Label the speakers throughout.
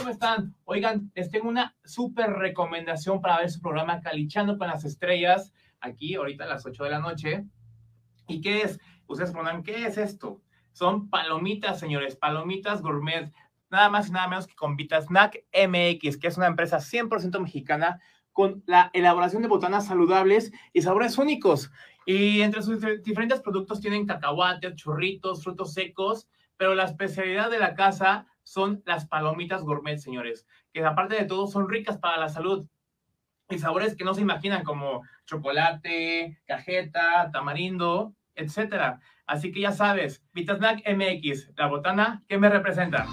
Speaker 1: ¿cómo están? Oigan, les tengo una súper recomendación para ver su programa Calichando con las Estrellas, aquí ahorita a las 8 de la noche. ¿Y qué es? Ustedes preguntan, ¿qué es esto? Son palomitas, señores, palomitas gourmet, nada más y nada menos que con Vitasnack MX, que es una empresa 100% mexicana con la elaboración de botanas saludables y sabores únicos. Y entre sus diferentes productos tienen cacahuates, churritos, frutos secos, pero la especialidad de la casa son las palomitas gourmet, señores, que aparte de todo son ricas para la salud y sabores que no se imaginan como chocolate, cajeta, tamarindo, etcétera. Así que ya sabes, Vitasnack MX, la botana que me representa.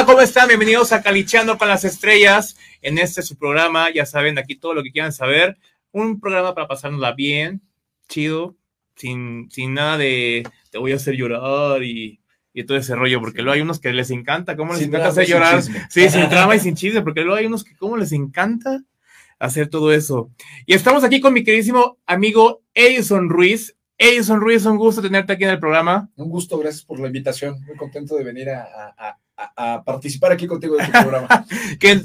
Speaker 1: Hola, ¿cómo están? Bienvenidos a Calicheando con las Estrellas. En este su programa, ya saben, aquí todo lo que quieran saber. Un programa para pasárnosla bien, chido, sin, sin nada de te voy a hacer llorar y, y todo ese rollo, porque luego hay unos que les encanta, ¿cómo les
Speaker 2: Sin
Speaker 1: encanta hacer llorar?
Speaker 2: chisme.
Speaker 1: Sí, sin drama y sin chisme, porque luego hay unos que cómo les encanta hacer todo eso. Y estamos aquí con mi queridísimo amigo Edison Ruiz. Edison Ruiz, un gusto tenerte aquí en el programa.
Speaker 2: Un gusto, gracias por la invitación. Muy contento de venir a, a- a- participar aquí contigo en tu programa.
Speaker 1: que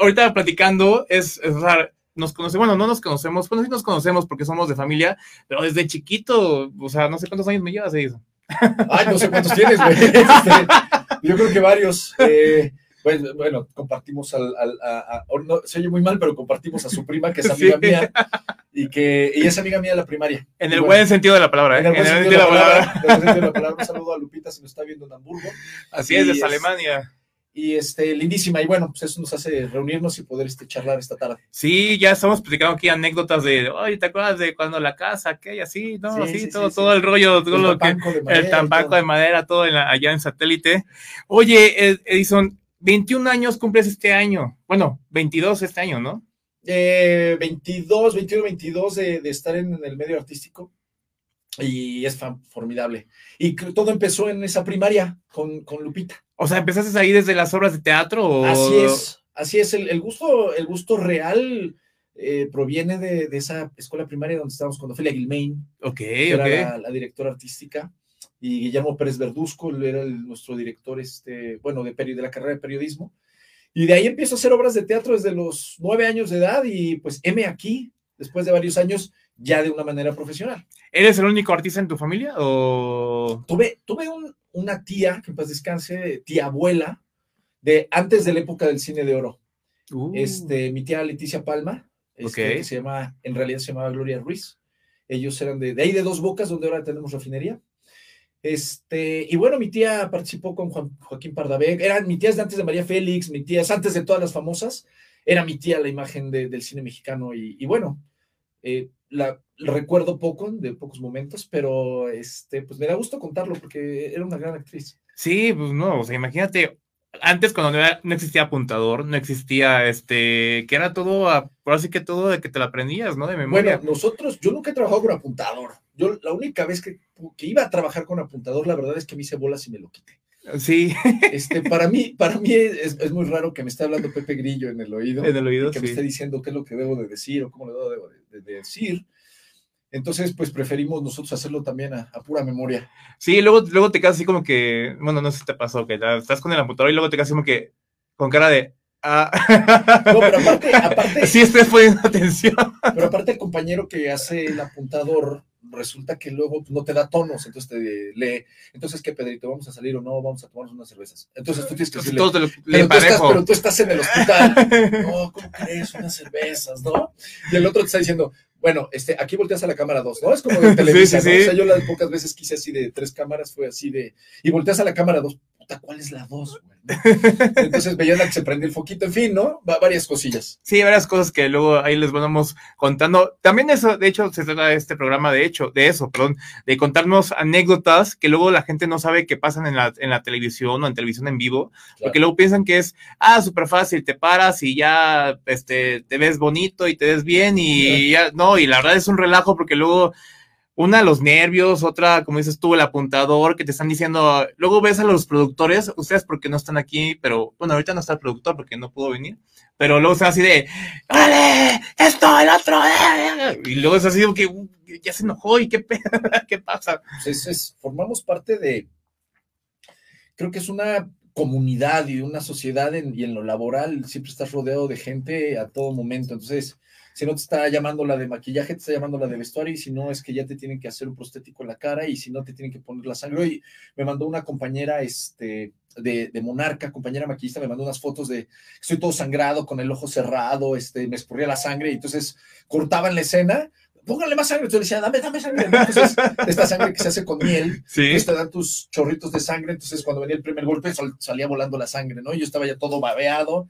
Speaker 1: ahorita platicando es, es, o sea, nos conocemos, bueno, no nos conocemos, bueno, sí nos conocemos porque somos de familia, pero desde chiquito, o sea, no sé cuántos años me llevas, Edison.
Speaker 2: Ay, no sé cuántos tienes, güey. Este, yo creo que varios. Eh, pues, bueno, compartimos al. al- a- a- o no, se oye muy mal, pero compartimos a su prima, que es amiga
Speaker 1: Sí.
Speaker 2: mía, y que y es amiga mía de la primaria.
Speaker 1: En el
Speaker 2: bueno,
Speaker 1: buen sentido de la palabra, ¿eh?
Speaker 2: en el buen sentido de la palabra. en el buen sentido de la palabra. Un saludo a Lupita, si nos está viendo en Hamburgo.
Speaker 1: Así es, desde
Speaker 2: es-
Speaker 1: Alemania.
Speaker 2: Y este, lindísima. Y bueno, pues eso nos hace reunirnos y poder este, charlar esta tarde.
Speaker 1: Sí, ya estamos platicando aquí anécdotas de, oye, ¿te acuerdas de cuando la casa, aquella, así, no,
Speaker 2: Sí,
Speaker 1: sí,
Speaker 2: sí,
Speaker 1: todo, todo el rollo, todo
Speaker 2: El
Speaker 1: lo que,
Speaker 2: de madera
Speaker 1: el
Speaker 2: todo.
Speaker 1: de madera, todo en la- allá en satélite. Oye, Ed- Edison, 21 años cumples este año, bueno, 22 este año, ¿no?
Speaker 2: Eh, 22, 21, 22 de, de estar en, en el medio artístico y es formidable. Y todo empezó en esa primaria con, con Lupita.
Speaker 1: O sea, ¿empezaste ahí desde las obras de teatro? O...
Speaker 2: Así es, así es. El, el gusto, el gusto real eh, proviene de, de esa escuela primaria donde estábamos con Ofelia Gilmain,
Speaker 1: Ok,
Speaker 2: que era la directora artística, y Guillermo Pérez Verduzco, él era el- nuestro director, este, bueno, de, de la carrera de periodismo. Y de ahí empiezo a hacer obras de teatro desde los nueve años de edad y pues M aquí, después de varios años, ya de una manera profesional.
Speaker 1: ¿Eres el único artista en tu familia? ¿O...?
Speaker 2: Tuve, tuve un- una tía, que en paz descanse, tía abuela, de antes de la época del cine de oro.
Speaker 1: Uh,
Speaker 2: Este, mi tía Leticia Palma, este,
Speaker 1: Ok.
Speaker 2: que se llama, en realidad se llamaba Gloria Ruiz. Ellos eran de, de ahí de Dos Bocas, donde ahora tenemos refinería. Este, y bueno, mi tía participó con Juan- Joaquín Pardavé. Eran mi tías de antes de María Félix, mi tías antes de todas las famosas. Era mi tía la imagen de- del cine mexicano. Y, bueno, eh, la recuerdo poco, de pocos momentos, pero este, pues me da gusto contarlo porque era una gran actriz.
Speaker 1: Sí, pues no, o sea, imagínate, antes cuando no, era- no existía apuntador, no existía, este, que era todo, por así que todo de que te lo aprendías, ¿no? De memoria.
Speaker 2: Bueno, nosotros, yo nunca he trabajado con apuntador. Yo la única vez que, que iba a trabajar con apuntador, la verdad es que me hice bolas y me lo quité.
Speaker 1: sí,
Speaker 2: Este, para mí, para mí es, es muy raro que me esté hablando Pepe Grillo en el oído,
Speaker 1: en el oído,
Speaker 2: y que me esté diciendo qué es lo que debo de decir o cómo lo debo de, de- de decir. Entonces, pues preferimos nosotros hacerlo también a, a pura memoria.
Speaker 1: Sí, luego, luego te quedas así como que, bueno, no sé si te pasó, que ya estás con el apuntador y luego te quedas como que, con cara de, ah,
Speaker 2: No, pero aparte, aparte,
Speaker 1: sí estoy poniendo atención.
Speaker 2: pero aparte el compañero que hace el apuntador resulta que luego no te da tonos, entonces te lee. Entonces, ¿qué, Pedrito? ¿Vamos a salir o no? Vamos a tomarnos unas cervezas. Entonces tú tienes que decirle,
Speaker 1: Todos
Speaker 2: pero tú, estás, pero tú estás en el hospital. No, ¿cómo crees? Unas cervezas, ¿no? Y el otro te está diciendo, bueno, este, aquí volteas a la cámara 2, ¿no? Es como de Televisa,
Speaker 1: sí,
Speaker 2: ¿no?
Speaker 1: sí.
Speaker 2: O sea, yo las pocas veces que hice así de tres cámaras fue así de, y volteas a la cámara 2, puta, ¿cuál es la 2? Entonces veían que se prende el foquito, en fin, ¿no? Va, varias cosillas.
Speaker 1: Sí, varias cosas que luego ahí les vamos contando. También eso, de hecho, se trata de este programa, de hecho, de eso, perdón, de contarnos anécdotas que luego la gente no sabe que pasan en la, en la televisión o en televisión en vivo, porque luego piensan que es, ah, súper fácil, te paras y ya, este, te ves bonito y te ves bien y ya, no, y la verdad es un relajo porque luego una, los nervios, otra, como dices tú, el apuntador, que te están diciendo, luego ves a los productores, ustedes porque no están aquí, pero bueno, ahorita no está el productor porque no pudo venir, pero luego se así de, ¡Órale! ¡Esto, el otro! eh". Y luego es así como que "Uh, ya se enojó y qué, qué pasa.
Speaker 2: Pues es- es- formamos parte de, creo que es una comunidad y una sociedad en- y en lo laboral siempre estás rodeado de gente a todo momento. Entonces, si no te está llamando la de maquillaje, te está llamando la de vestuario y si no es que ya te tienen que hacer un prostético en la cara y si no te tienen que poner la sangre. Hoy me mandó una compañera este, de, de Monarca, compañera maquillista, me mandó unas fotos de estoy todo sangrado con el ojo cerrado, este, me escurría la sangre y entonces cortaban la escena. Póngale más sangre. Entonces le decía, dame, dame sangre. Entonces, esta sangre que se hace con miel,
Speaker 1: Sí.
Speaker 2: pues te dan tus chorritos de sangre, entonces cuando venía el primer golpe sal- salía volando la sangre, ¿no? Yo estaba ya todo babeado.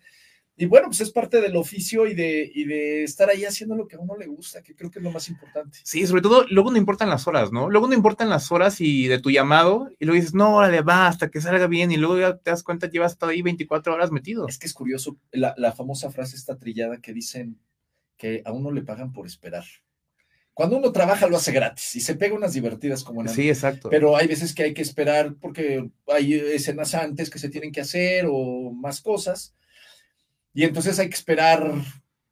Speaker 2: Y bueno, pues es parte del oficio y de, y de estar ahí haciendo lo que a uno le gusta, que creo que es lo más importante.
Speaker 1: Sí, sobre todo, luego no importan las horas, ¿no? Luego no importan las horas y de tu llamado, y luego dices, no, órale, va, hasta que salga bien, y luego ya te das cuenta, llevas todo ahí 24 horas metido.
Speaker 2: Es que es curioso, la, la famosa frase está trillada que dicen que a uno le pagan por esperar. Cuando uno trabaja lo hace gratis y se pega unas divertidas como en
Speaker 1: Sí, exacto.
Speaker 2: pero hay veces que hay que esperar porque hay escenas antes que se tienen que hacer o más cosas. Y entonces hay que esperar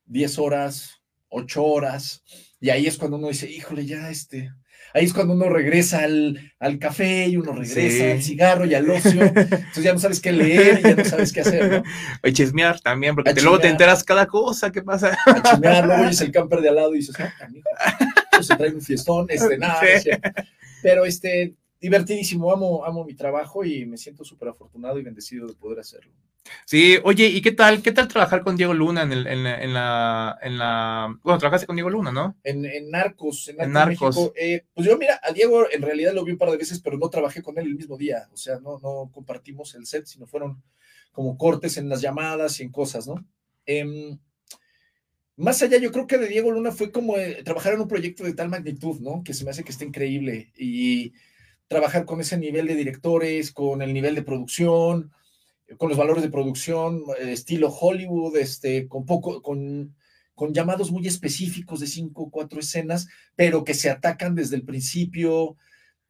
Speaker 2: 10 horas, 8 horas. Y ahí es cuando uno dice, híjole, ya este. Ahí es cuando uno regresa al, al café y uno regresa
Speaker 1: Sí.
Speaker 2: al cigarro y al ocio. Entonces ya no sabes qué leer y ya no sabes qué hacer, ¿no?
Speaker 1: O chismear también, porque luego te
Speaker 2: chismear.
Speaker 1: enteras cada cosa que pasa.
Speaker 2: A chimear, luego oyes el camper de al lado y dices, ah, canijo, pues se trae un fiestón, este, nada.
Speaker 1: Sí.
Speaker 2: Pero este, divertidísimo, amo, amo mi trabajo y me siento súper afortunado y bendecido de poder hacerlo.
Speaker 1: Sí, oye, ¿y qué tal? ¿Qué tal trabajar con Diego Luna en, el, en, la, en la, en la- Bueno, trabajaste con Diego Luna, ¿no?
Speaker 2: En, en Narcos, en Narcos,
Speaker 1: En Narcos.
Speaker 2: México, eh, pues yo mira, a Diego en realidad lo vi un par de veces, pero no trabajé con él el mismo día, o sea, no, no compartimos el set, sino fueron como cortes en las llamadas y en cosas, ¿no? Em, más allá, yo creo que de Diego Luna fue como eh, trabajar en un proyecto de tal magnitud, ¿no? Que se me hace que está increíble y trabajar con ese nivel de directores, con el nivel de producción, con los valores de producción, eh, estilo Hollywood, este, con poco, con, con llamados muy específicos de cinco o cuatro escenas, pero que se atacan desde el principio,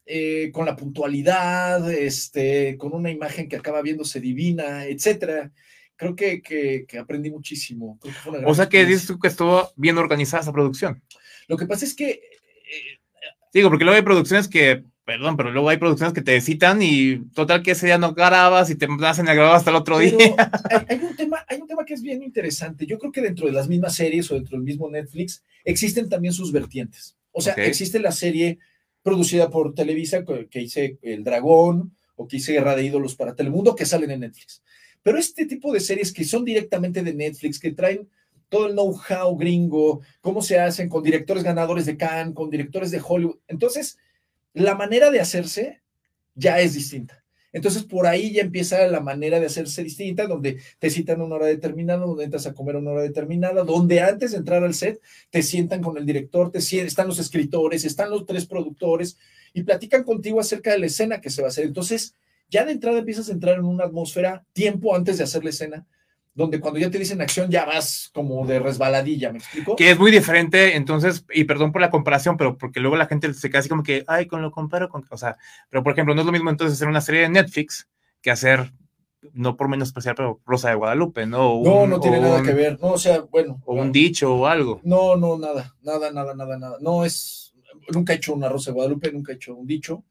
Speaker 2: eh, con la puntualidad, este, con una imagen que acaba viéndose divina, etcétera. Creo que, que, que aprendí muchísimo. Creo que fue una gran
Speaker 1: O sea que dices tú que estuvo bien organizada esa producción.
Speaker 2: Lo que pasa es que eh,
Speaker 1: Digo, porque luego hay producciones que, perdón, pero luego hay producciones que te citan y total que ese día no grabas y te hacen a grabar hasta el otro
Speaker 2: Pero
Speaker 1: día.
Speaker 2: hay, hay un tema, hay un tema que es bien interesante. Yo creo que dentro de las mismas series o dentro del mismo Netflix existen también sus vertientes. O sea,
Speaker 1: Ok.
Speaker 2: existe la serie producida por Televisa que, que hice El Dragón o que hice Guerra de Ídolos para Telemundo que salen en Netflix. Pero este tipo de series que son directamente de Netflix, que traen todo el know-how gringo, cómo se hacen con directores ganadores de Cannes, con directores de Hollywood. Entonces, la manera de hacerse ya es distinta. Entonces, por ahí ya empieza la manera de hacerse distinta, donde te citan a una hora determinada, donde entras a comer a una hora determinada, donde antes de entrar al set te sientan con el director, te están los escritores, están los tres productores y platican contigo acerca de la escena que se va a hacer. Entonces, ya de entrada empiezas a entrar en una atmósfera tiempo antes de hacer la escena, donde cuando ya te dicen acción ya vas como de resbaladilla, ¿me explico?
Speaker 1: Que es muy diferente, entonces, y perdón por la comparación, pero porque luego la gente se queda así como que, ay, con lo comparo con, o sea, pero por ejemplo, no es lo mismo entonces hacer una serie de Netflix que hacer, no por menos especial, pero Rosa de Guadalupe, ¿no?
Speaker 2: No, no tiene nada
Speaker 1: un-
Speaker 2: que ver. No, o sea, bueno.
Speaker 1: O un dicho o algo.
Speaker 2: No, no, nada, nada, nada, nada, nada. No es, nunca he hecho una Rosa de Guadalupe, nunca he hecho un dicho,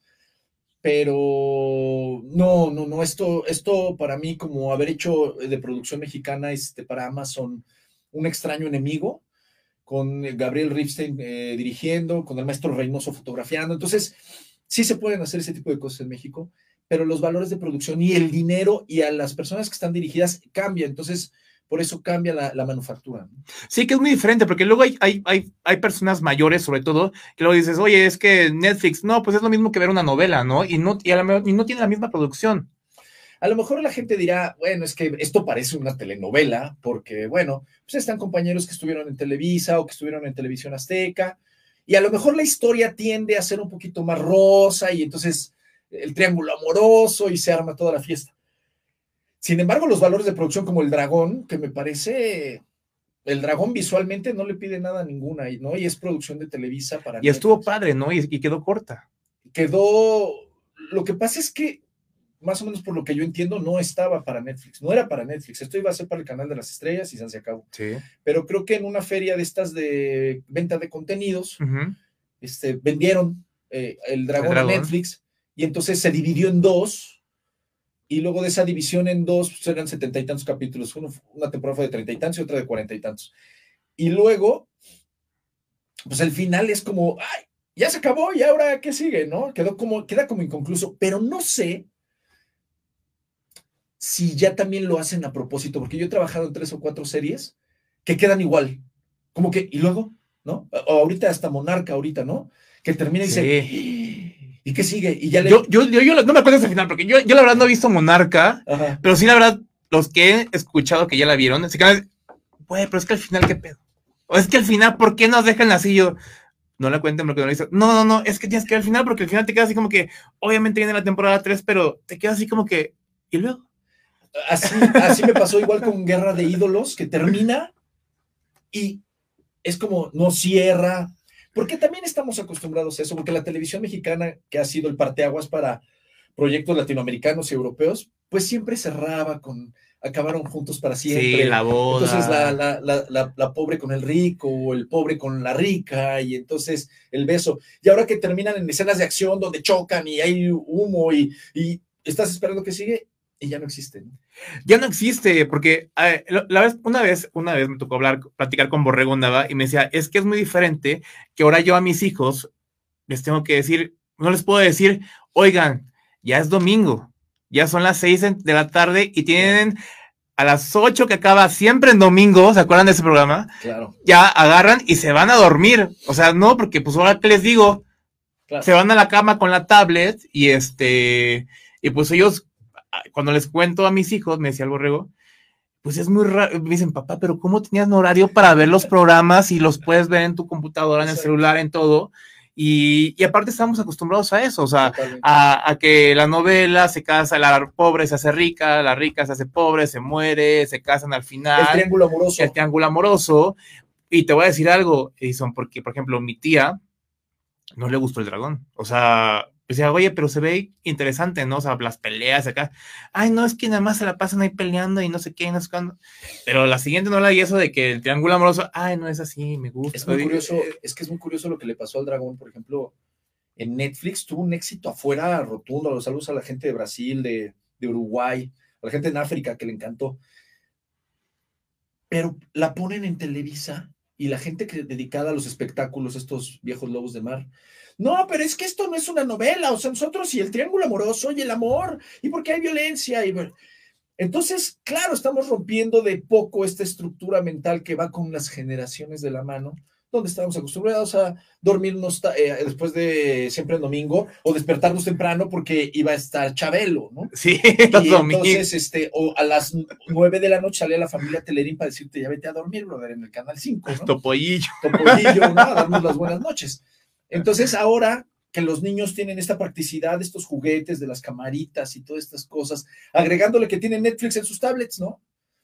Speaker 2: pero no, no, no, esto, esto para mí como haber hecho de producción mexicana, este, para Amazon, un extraño enemigo, con Gabriel Ripstein eh, dirigiendo, con el maestro Reynoso fotografiando, entonces sí se pueden hacer ese tipo de cosas en México, pero los valores de producción y el dinero y a las personas que están dirigidas cambia, entonces por eso cambia la, la manufactura. ¿no?
Speaker 1: Sí, que es muy diferente, porque luego hay, hay, hay, hay personas mayores, sobre todo, que luego dices, oye, es que Netflix, no, pues es lo mismo que ver una novela, ¿no? Y no, y a la y no tiene la misma producción.
Speaker 2: A lo mejor la gente dirá, bueno, es que esto parece una telenovela, porque, bueno, pues están compañeros que estuvieron en Televisa o que estuvieron en Televisión Azteca, y a lo mejor la historia tiende a ser un poquito más rosa, y entonces el triángulo amoroso y se arma toda la fiesta. Sin embargo, los valores de producción como el dragón, que me parece el dragón visualmente no le pide nada a ninguna, ¿no? Y es producción de Televisa para.
Speaker 1: Y estuvo padre, ¿no? Y, quedó corta.
Speaker 2: Quedó. Lo que pasa es que, más o menos por lo que yo entiendo, no estaba para Netflix, no era para Netflix. Esto iba a ser para el canal de las estrellas y se acabó.
Speaker 1: Sí.
Speaker 2: Pero creo que en una feria de estas de venta de contenidos, este, vendieron eh, el dragón a Netflix y entonces se dividió en dos y luego de esa división en dos, pues eran setenta y tantos capítulos. una temporada fue de treinta y tantos y otra de cuarenta y tantos. Y luego, pues el final es como, ay, ya se acabó y ahora qué sigue, ¿no? Quedó como, queda como inconcluso, pero no sé si ya también lo hacen a propósito, porque yo he trabajado en tres o cuatro series que quedan igual, como que, y luego, ¿no? O ahorita hasta Monarca, ahorita, ¿no? Que termina y dice, ¿Y qué sigue? Y ya
Speaker 1: yo, yo, yo, no me acuerdo ese final, porque yo, yo la verdad no he visto Monarca, pero sí la verdad, los que he escuchado que ya la vieron, se quedan, güey, pero es que al final, ¿qué pedo? O es que al final, ¿por qué nos dejan así? Yo, no la cuenten porque no lo hizo. No, no, no, es que tienes que ir al final, porque al final te quedas así como que, obviamente viene la temporada 3, pero te quedas así como que, ¿y luego?
Speaker 2: Así, así me pasó igual con Guerra de Ídolos, que termina y es como, no cierra, porque también estamos acostumbrados a eso, porque la televisión mexicana, que ha sido el parteaguas para proyectos latinoamericanos y europeos, pues siempre cerraba con acabaron juntos para siempre.
Speaker 1: Sí, la boda.
Speaker 2: Entonces la, la, pobre con el rico, o el pobre con la rica, y entonces el beso. Y ahora que terminan en escenas de acción donde chocan y hay humo y, y estás esperando que sigue, y ya no existe.
Speaker 1: Ya no existe, porque eh, la vez, una vez, una vez me tocó hablar, platicar con Borrego Nava y me decía, es que es muy diferente que ahora yo a mis hijos les tengo que decir, no les puedo decir, oigan, ya es domingo, ya son las seis de la tarde y tienen a las ocho que acaba siempre en domingo, ¿se acuerdan de ese programa?
Speaker 2: Claro.
Speaker 1: Ya agarran y se van a dormir. O sea, no, porque pues ahora que les digo, se van a la cama con la tablet y este, y pues ellos cuando les cuento a mis hijos, me decía el borrego, pues es muy raro, me dicen, papá, pero ¿cómo tenías un horario para ver los programas y los puedes ver en tu computadora, en el celular, en todo? Y, y, aparte estamos acostumbrados a eso, o sea, a, a, que la novela se casa, la pobre se hace rica, la rica se hace pobre, se muere, se casan al final.
Speaker 2: El triángulo amoroso.
Speaker 1: El triángulo amoroso. Y te voy a decir algo, Edison, porque, por ejemplo, mi tía no le gustó el dragón. O sea, decía, oye, pero se ve interesante, ¿no? O sea, las peleas acá. Ay, no, es que nada más se la pasan ahí peleando y no sé qué, no sé cuándo. Pero la siguiente no la y eso de que el triángulo amoroso, ay, no es así, me gusta.
Speaker 2: Es muy curioso, es que es muy curioso lo que le pasó al dragón, por ejemplo, en Netflix tuvo un éxito afuera rotundo. Los saludos a la gente de Brasil, de, de Uruguay, a la gente en África que le encantó. Pero la ponen en Televisa y la gente que dedicada a los espectáculos, estos viejos lobos de mar, no, pero es que esto no es una novela, o sea, nosotros y el triángulo amoroso y el amor, y porque hay violencia. Y... Entonces, claro, estamos rompiendo de poco esta estructura mental que va con las generaciones de la mano, donde estábamos acostumbrados a dormirnos eh, después de siempre el domingo o despertarnos temprano porque iba a estar Chabelo, ¿no?
Speaker 1: Sí,
Speaker 2: los entonces, este, o a las nueve de la noche salía la familia Telerín para decirte, ya vete a dormir, brother, en el canal 5, ¿no?
Speaker 1: Topollillo.
Speaker 2: Topollillo, ¿no? A darnos las buenas noches. Entonces, ahora que los niños tienen esta practicidad, estos juguetes de las camaritas y todas estas cosas, agregándole que tienen Netflix en sus tablets, ¿no?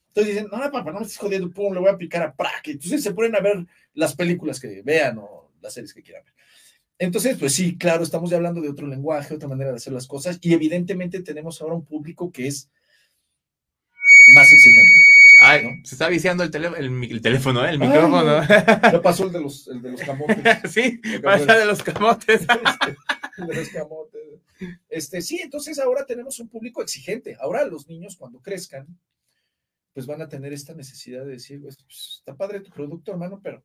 Speaker 2: Entonces dicen, no, papá, no me estés jodiendo, pum, le voy a picar a praque. Entonces se ponen a ver las películas que vean o las series que quieran ver. Entonces, pues sí, claro, estamos ya hablando de otro lenguaje, otra manera de hacer las cosas, y evidentemente tenemos ahora un público que es más exigente.
Speaker 1: Ay, se está viciando el, el, teléfono, ¿eh? el micrófono.
Speaker 2: Ya pasó el de los, el de los camotes.
Speaker 1: sí, pasa de los camotes.
Speaker 2: el de los camotes. Este, sí, entonces ahora tenemos un público exigente. Ahora los niños cuando crezcan, pues van a tener esta necesidad de decir, pues, está padre tu producto, hermano, pero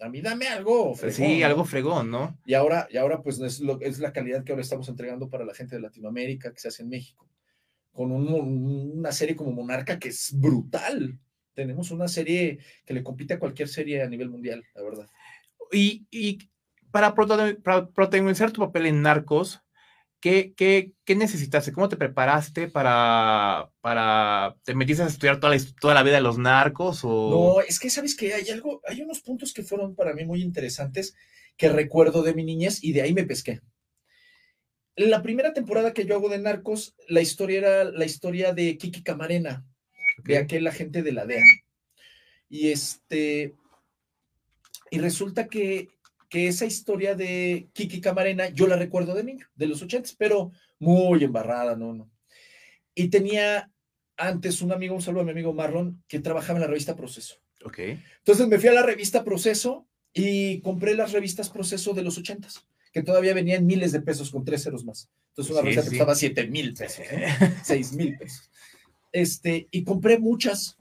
Speaker 2: a mí dame algo
Speaker 1: fregón. Sí, algo fregón, ¿no?
Speaker 2: Y ahora, y ahora pues es, lo, es la calidad que ahora estamos entregando para la gente de Latinoamérica, que se hace en México con una serie como Monarca que es brutal. Tenemos una serie que le compite a cualquier serie a nivel mundial, la verdad.
Speaker 1: Y, y para, protagonizar tu papel en Narcos, ¿qué, qué, qué necesitaste? ¿Cómo te preparaste para, para, te metiste a estudiar toda la, toda la vida de los narcos? O...
Speaker 2: No, es que sabes que hay algo, hay unos puntos que fueron para mí muy interesantes que recuerdo de mi niñez y de ahí me pesqué la primera temporada que yo hago de Narcos, la historia era la historia de Kiki Camarena, de aquel agente de la DEA. Y este, y resulta que, que esa historia de Kiki Camarena, yo la recuerdo de niño, de los ochentas, pero muy embarrada, no, no. Y tenía antes un amigo, un saludo a mi amigo Marlon, que trabajaba en la revista Proceso.
Speaker 1: Ok.
Speaker 2: Entonces me fui a la revista Proceso y compré las revistas Proceso de los ochentas, que todavía venían miles de pesos con tres ceros más. Entonces una
Speaker 1: Sí,
Speaker 2: revista
Speaker 1: sí.
Speaker 2: que costaba siete mil pesos, seis mil pesos. Este, y compré muchas.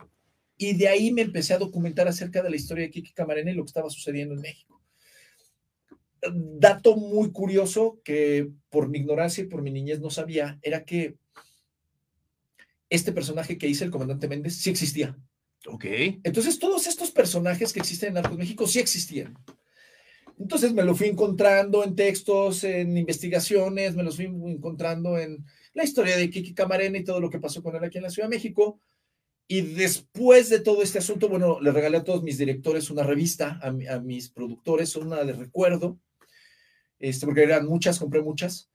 Speaker 2: Y de ahí me empecé a documentar acerca de la historia de Kiki Camarena y lo que estaba sucediendo en México. Dato muy curioso que por mi ignorancia y por mi niñez no sabía, era que este personaje que hice, el comandante Méndez, sí existía.
Speaker 1: Ok.
Speaker 2: Entonces, todos estos personajes que existen en Narcos México sí existían. Entonces, me lo fui encontrando en textos, en investigaciones, me los fui encontrando en la historia de Kiki Camarena y todo lo que pasó con él aquí en la Ciudad de México. Y después de todo este asunto, bueno, le regalé a todos mis directores una revista, a, a mis productores, una de recuerdo, este, porque eran muchas, compré muchas.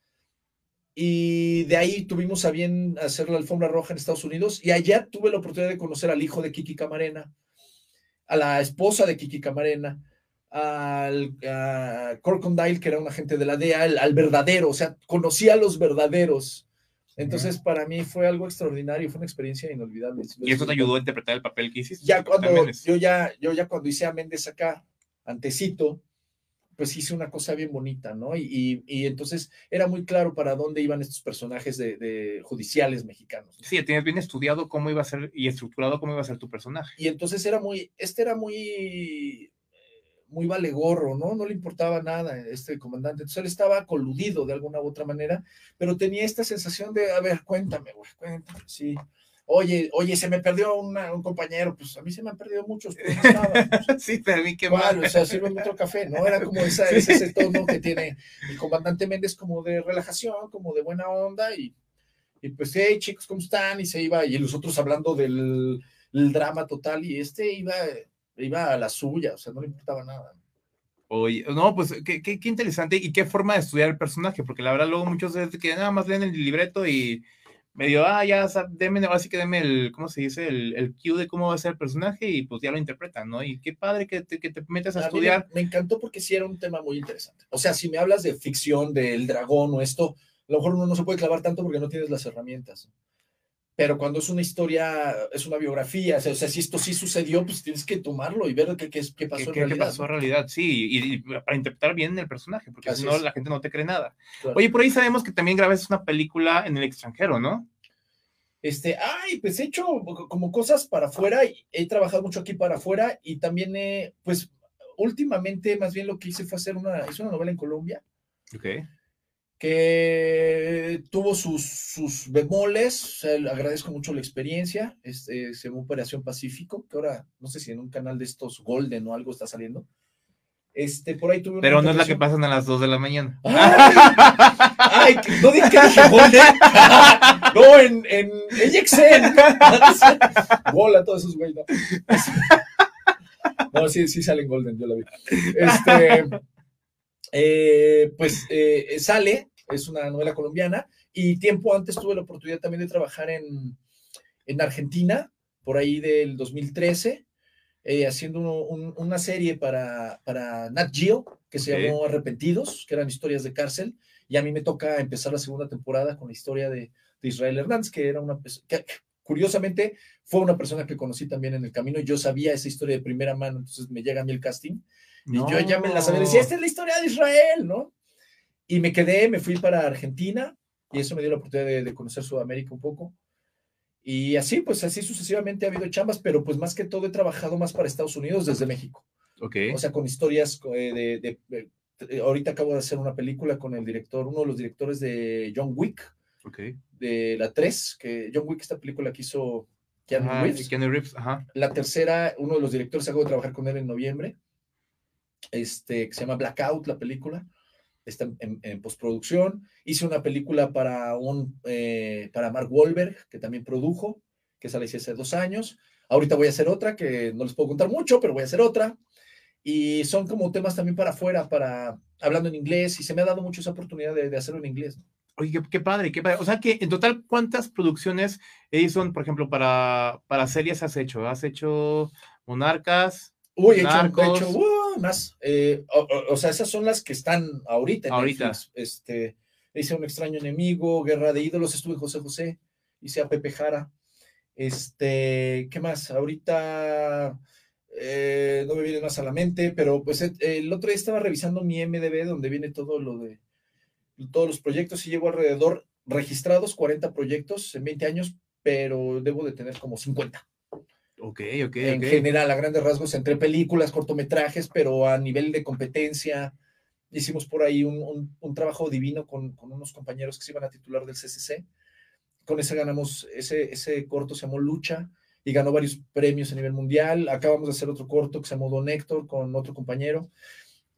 Speaker 2: Y de ahí tuvimos a bien hacer la alfombra roja en Estados Unidos. Y allá tuve la oportunidad de conocer al hijo de Kiki Camarena, a la esposa de Kiki Camarena, al a Corkondile, que era un agente de la DEA, al, al verdadero, o sea, conocí a los verdaderos. Entonces, para mí fue algo extraordinario, fue una experiencia inolvidable.
Speaker 1: ¿Y eso te ayudó a interpretar el papel que hiciste?
Speaker 2: Ya cuando, yo ya, yo ya cuando hice a Méndez acá, antecito, pues hice una cosa bien bonita, ¿no? Y, y- y entonces era muy claro para dónde iban estos personajes de, de judiciales mexicanos. ¿no?
Speaker 1: Sí, tienes bien estudiado cómo iba a ser y estructurado cómo iba a ser tu personaje.
Speaker 2: Y entonces era muy, este era muy, muy valegorro, ¿no? No le importaba nada este comandante. Entonces él estaba coludido de alguna u otra manera, pero tenía esta sensación de, a ver, cuéntame, güey, cuéntame, sí. Oye, oye, se me perdió una- un compañero, pues a mí se me han perdido muchos, pues,
Speaker 1: sí, pero a mí qué mal.
Speaker 2: o sea, sirve otro café, ¿no? Era como esa, ese, ese tono que tiene el comandante Méndez como de relajación, como de buena onda y, y pues, hey, chicos, ¿cómo están? Y se iba, y los otros hablando del el drama total y este iba, iba a la suya, o sea, no le importaba nada.
Speaker 1: Oye, no, pues qué, qué, qué interesante y qué forma de estudiar el personaje, porque la verdad luego muchos es que nada más leen el libreto y medio, ah, ya, deme, ahora sí que deme el, ¿cómo se dice? El, el cue de cómo va a ser el personaje y pues ya lo interpretan, ¿no? Y qué padre que te, que te metas a estudiar.
Speaker 2: Me, me encantó porque sí era un tema muy interesante. O sea, si me hablas de ficción, del dragón o esto, a lo mejor uno no se puede clavar tanto porque no tienes las herramientas. Pero cuando es una historia, es una biografía, o sea, si esto sí sucedió, pues tienes que tomarlo y ver qué, qué, qué pasó
Speaker 1: ¿Qué,
Speaker 2: en
Speaker 1: qué- qué
Speaker 2: realidad.
Speaker 1: pasó en realidad? Sí, y, y para interpretar bien el personaje, porque
Speaker 2: Así
Speaker 1: si no
Speaker 2: es.
Speaker 1: la gente no te cree nada.
Speaker 2: Claro.
Speaker 1: Oye, por ahí sabemos que también grabas una película en el extranjero, ¿no?
Speaker 2: Este, ay, pues he hecho como cosas para afuera, he trabajado mucho aquí para afuera y también he, pues últimamente más bien lo que hice fue hacer una, hice una novela en Colombia
Speaker 1: Ok.
Speaker 2: Que tuvo sus, sus bemoles, agradezco mucho la experiencia, este, se llama Operación Pacífico, que ahora no sé si en un canal de estos Golden o algo está saliendo. Este, por ahí tuve
Speaker 1: Pero no es la que pasan a las 2 de la mañana.
Speaker 2: ¡Ay! Ay, no dije Golden. No, en, en AXN. Bola, todos esos güey. No. No, sí, sí salen Golden, yo la vi. Este, eh, pues eh, sale, es una novela colombiana, y tiempo antes tuve la oportunidad también de trabajar en, en Argentina, por ahí del 2013, eh, haciendo uno- un- una serie para, para Nat Geo, que se llamó Arrepentidos, que eran historias de cárcel, y a mí me toca empezar la segunda temporada con la historia de, de Israel Hernández, que era una que curiosamente fue una persona que conocí también en el camino, y yo sabía esa historia de primera mano, entonces me llega a mí el casting, y yo ya me la sabía, decía, esta es la historia de Israel, ¿no? Y me quedé, me fui para Argentina, y eso me dio la oportunidad de, de conocer Sudamérica un poco. Y así, pues así sucesivamente ha habido chambas, pero pues más que todo he trabajado más para Estados Unidos desde México.
Speaker 1: Ok.
Speaker 2: O sea, con historias eh, de, de- de- de- ahorita acabo de hacer una película con el director, uno de los directores de John Wick,
Speaker 1: ok.
Speaker 2: de la 3, que John Wick, esta película que hizo Keanu
Speaker 1: Ajá,
Speaker 2: Reeves.
Speaker 1: Keanu Reeves, ajá.
Speaker 2: La tercera, uno de los directores, acabo de trabajar con él en noviembre, este, que se llama Blackout, la película, está en, en- postproducción. Hice una película para, un, eh, para Mark Wahlberg, que también produjo, que esa la hice hace dos años. Ahorita voy a hacer otra, que no les puedo contar mucho, pero voy a hacer otra. Y son como temas también para afuera, para hablando en inglés, y se me ha dado mucho esa oportunidad de, de hacerlo en inglés.
Speaker 1: Oye, qué, qué padre, qué padre. O sea que en total, ¿cuántas producciones Edison, por ejemplo, para, para series has hecho? ¿Has hecho Monarcas.
Speaker 2: Uy, he hecho,
Speaker 1: Narcos.
Speaker 2: he hecho, uh, más. eh, o, o- o sea, esas son las que están ahorita. en
Speaker 1: Ahorita.
Speaker 2: Netflix. Este, hice un extraño enemigo, Guerra de ídolos, estuve José José, hice a Pepe Jara. Este, ¿qué más? Ahorita eh, no me viene más a la mente, pero pues eh, el otro día estaba revisando mi MDB donde viene todo lo de todos los proyectos y llevo alrededor registrados 40 proyectos en 20 años, pero debo de tener como 50
Speaker 1: Ok, ok,
Speaker 2: en
Speaker 1: ok.
Speaker 2: general, a grandes rasgos, entre películas, cortometrajes, pero a nivel de competencia. Hicimos por ahí un, un- un trabajo divino con, con unos compañeros que se iban a titular del CCC. Con ese ganamos, ese, ese corto se llamó Lucha y ganó varios premios a nivel mundial. Acabamos de hacer otro corto que se llamó Don Héctor con otro compañero.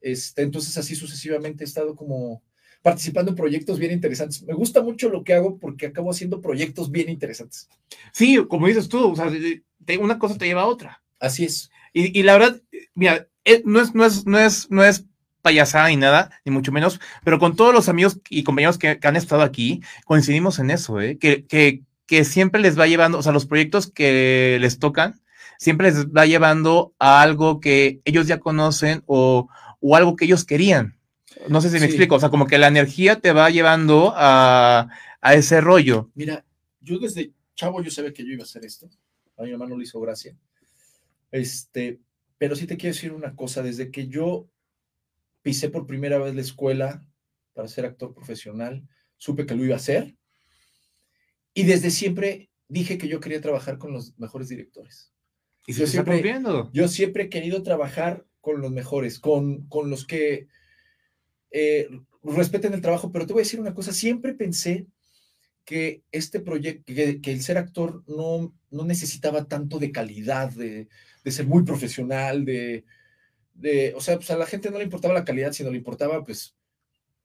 Speaker 2: Este, entonces, así sucesivamente he estado como participando en proyectos bien interesantes. Me gusta mucho lo que hago porque acabo haciendo proyectos bien interesantes.
Speaker 1: Sí, como dices tú, o sea, una cosa te lleva a otra.
Speaker 2: Así es.
Speaker 1: Y, y la verdad, mira, eh, no es, no es, no es, no es payasada ni nada, ni mucho menos, pero con todos los amigos y compañeros que, que han estado aquí, coincidimos en eso, ¿eh? que, que, que siempre les va llevando, o sea, los proyectos que les tocan, siempre les va llevando a algo que ellos ya conocen o, o algo que ellos querían. No sé si me
Speaker 2: Sí.
Speaker 1: explico, o sea, como que la energía te va llevando a, a ese rollo.
Speaker 2: Mira, yo desde chavo yo sabía que yo iba a hacer esto. A mi mamá no le hizo gracia. Este, pero sí te quiero decir una cosa, desde que yo pisé por primera vez la escuela para ser actor profesional, supe que lo iba a hacer. Y desde siempre dije que yo quería trabajar con los mejores directores.
Speaker 1: Y
Speaker 2: Yo
Speaker 1: se está
Speaker 2: siempre-
Speaker 1: cumpliendo.
Speaker 2: Yo siempre he querido trabajar con los mejores, con, con los que eh, respeten el trabajo, pero te voy a decir una cosa, siempre pensé que este proyecto, que, el ser actor no, no necesitaba tanto de calidad, de, de ser muy profesional, de, de, o sea, pues a la gente no le importaba la calidad, sino le importaba, pues,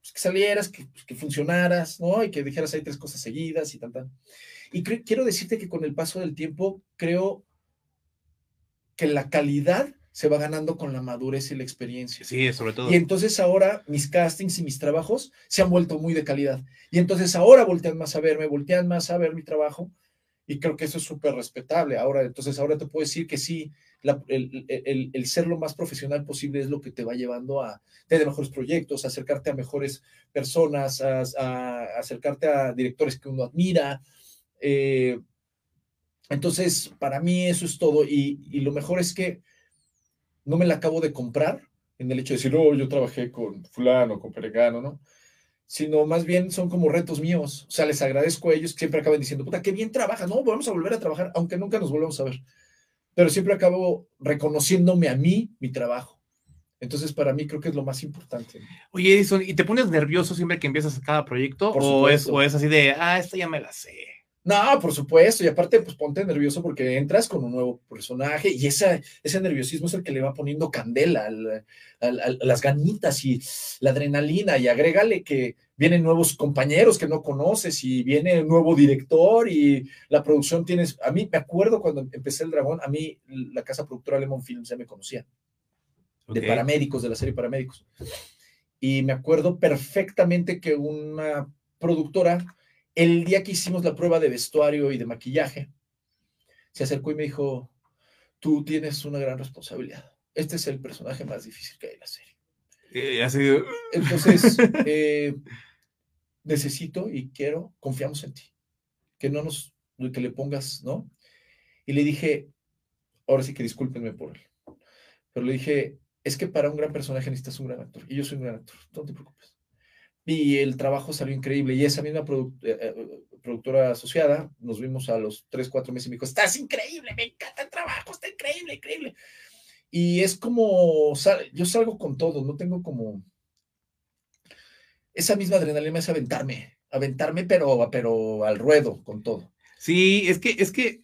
Speaker 2: pues, que salieras, que, pues, que funcionaras, ¿no? Y que dijeras ahí tres cosas seguidas y tal, tal. Y quiero decirte que con el paso del tiempo, creo que la calidad se va ganando con la madurez y la experiencia.
Speaker 1: Sí, sobre todo.
Speaker 2: Y entonces ahora mis castings y mis trabajos se han vuelto muy de calidad. Y entonces ahora voltean más a verme, voltean más a ver mi trabajo. Y creo que eso es súper respetable. Ahora, entonces ahora te puedo decir que sí, la- el, el- el- ser lo más profesional posible es lo que te va llevando a tener mejores proyectos, a acercarte a mejores personas, a, a acercarte a directores que uno admira. Eh, entonces, para mí eso es todo. Y, y lo mejor es que no me la acabo de comprar en el hecho de decir, oh, yo trabajé con fulano, con perengano, ¿no? Sino más bien son como retos míos. O sea, les agradezco a ellos que siempre acaban diciendo, puta, qué bien trabajas, no, vamos a volver a trabajar, aunque nunca nos volvamos a ver. Pero siempre acabo reconociéndome a mí mi trabajo. Entonces, para mí creo que es lo más importante.
Speaker 1: Oye, Edison, ¿y te pones nervioso siempre que empiezas cada proyecto? ¿O es. ¿O es así de, ah, esta ya me la sé?
Speaker 2: No, por supuesto, y aparte, pues ponte nervioso porque entras con un nuevo personaje y esa, ese nerviosismo es el que le va poniendo candela al- al- al- a las ganitas y la adrenalina, y agrégale que vienen nuevos compañeros que no conoces y viene un nuevo director y la producción tienes, a mí me acuerdo cuando empecé el dragón, a mí la casa productora Lemon Films ya me conocía de paramédicos, de la serie Paramédicos. Y me acuerdo perfectamente que una productora, el día que hicimos la prueba de vestuario y de maquillaje, se acercó y me dijo, tú tienes una gran responsabilidad. Este es el personaje más difícil que hay en la serie.
Speaker 1: Eh, así de,
Speaker 2: Entonces, eh, necesito y quiero, confiamos en ti, que no nos, que le pongas, ¿no? Y le dije, ahora sí que discúlpenme por él, pero le dije, es que para un gran personaje necesitas un gran actor, y yo soy un gran actor, no te preocupes. Y el trabajo salió increíble, y esa misma produ- eh, eh, productora asociada, nos vimos a los tres, cuatro meses y me dijo, estás increíble, me encanta el trabajo, está increíble, increíble. Y es como, sal- yo salgo con todo, no tengo como esa misma adrenalina es aventarme, aventarme, pero, pero al ruedo con todo.
Speaker 1: Sí, es que, es que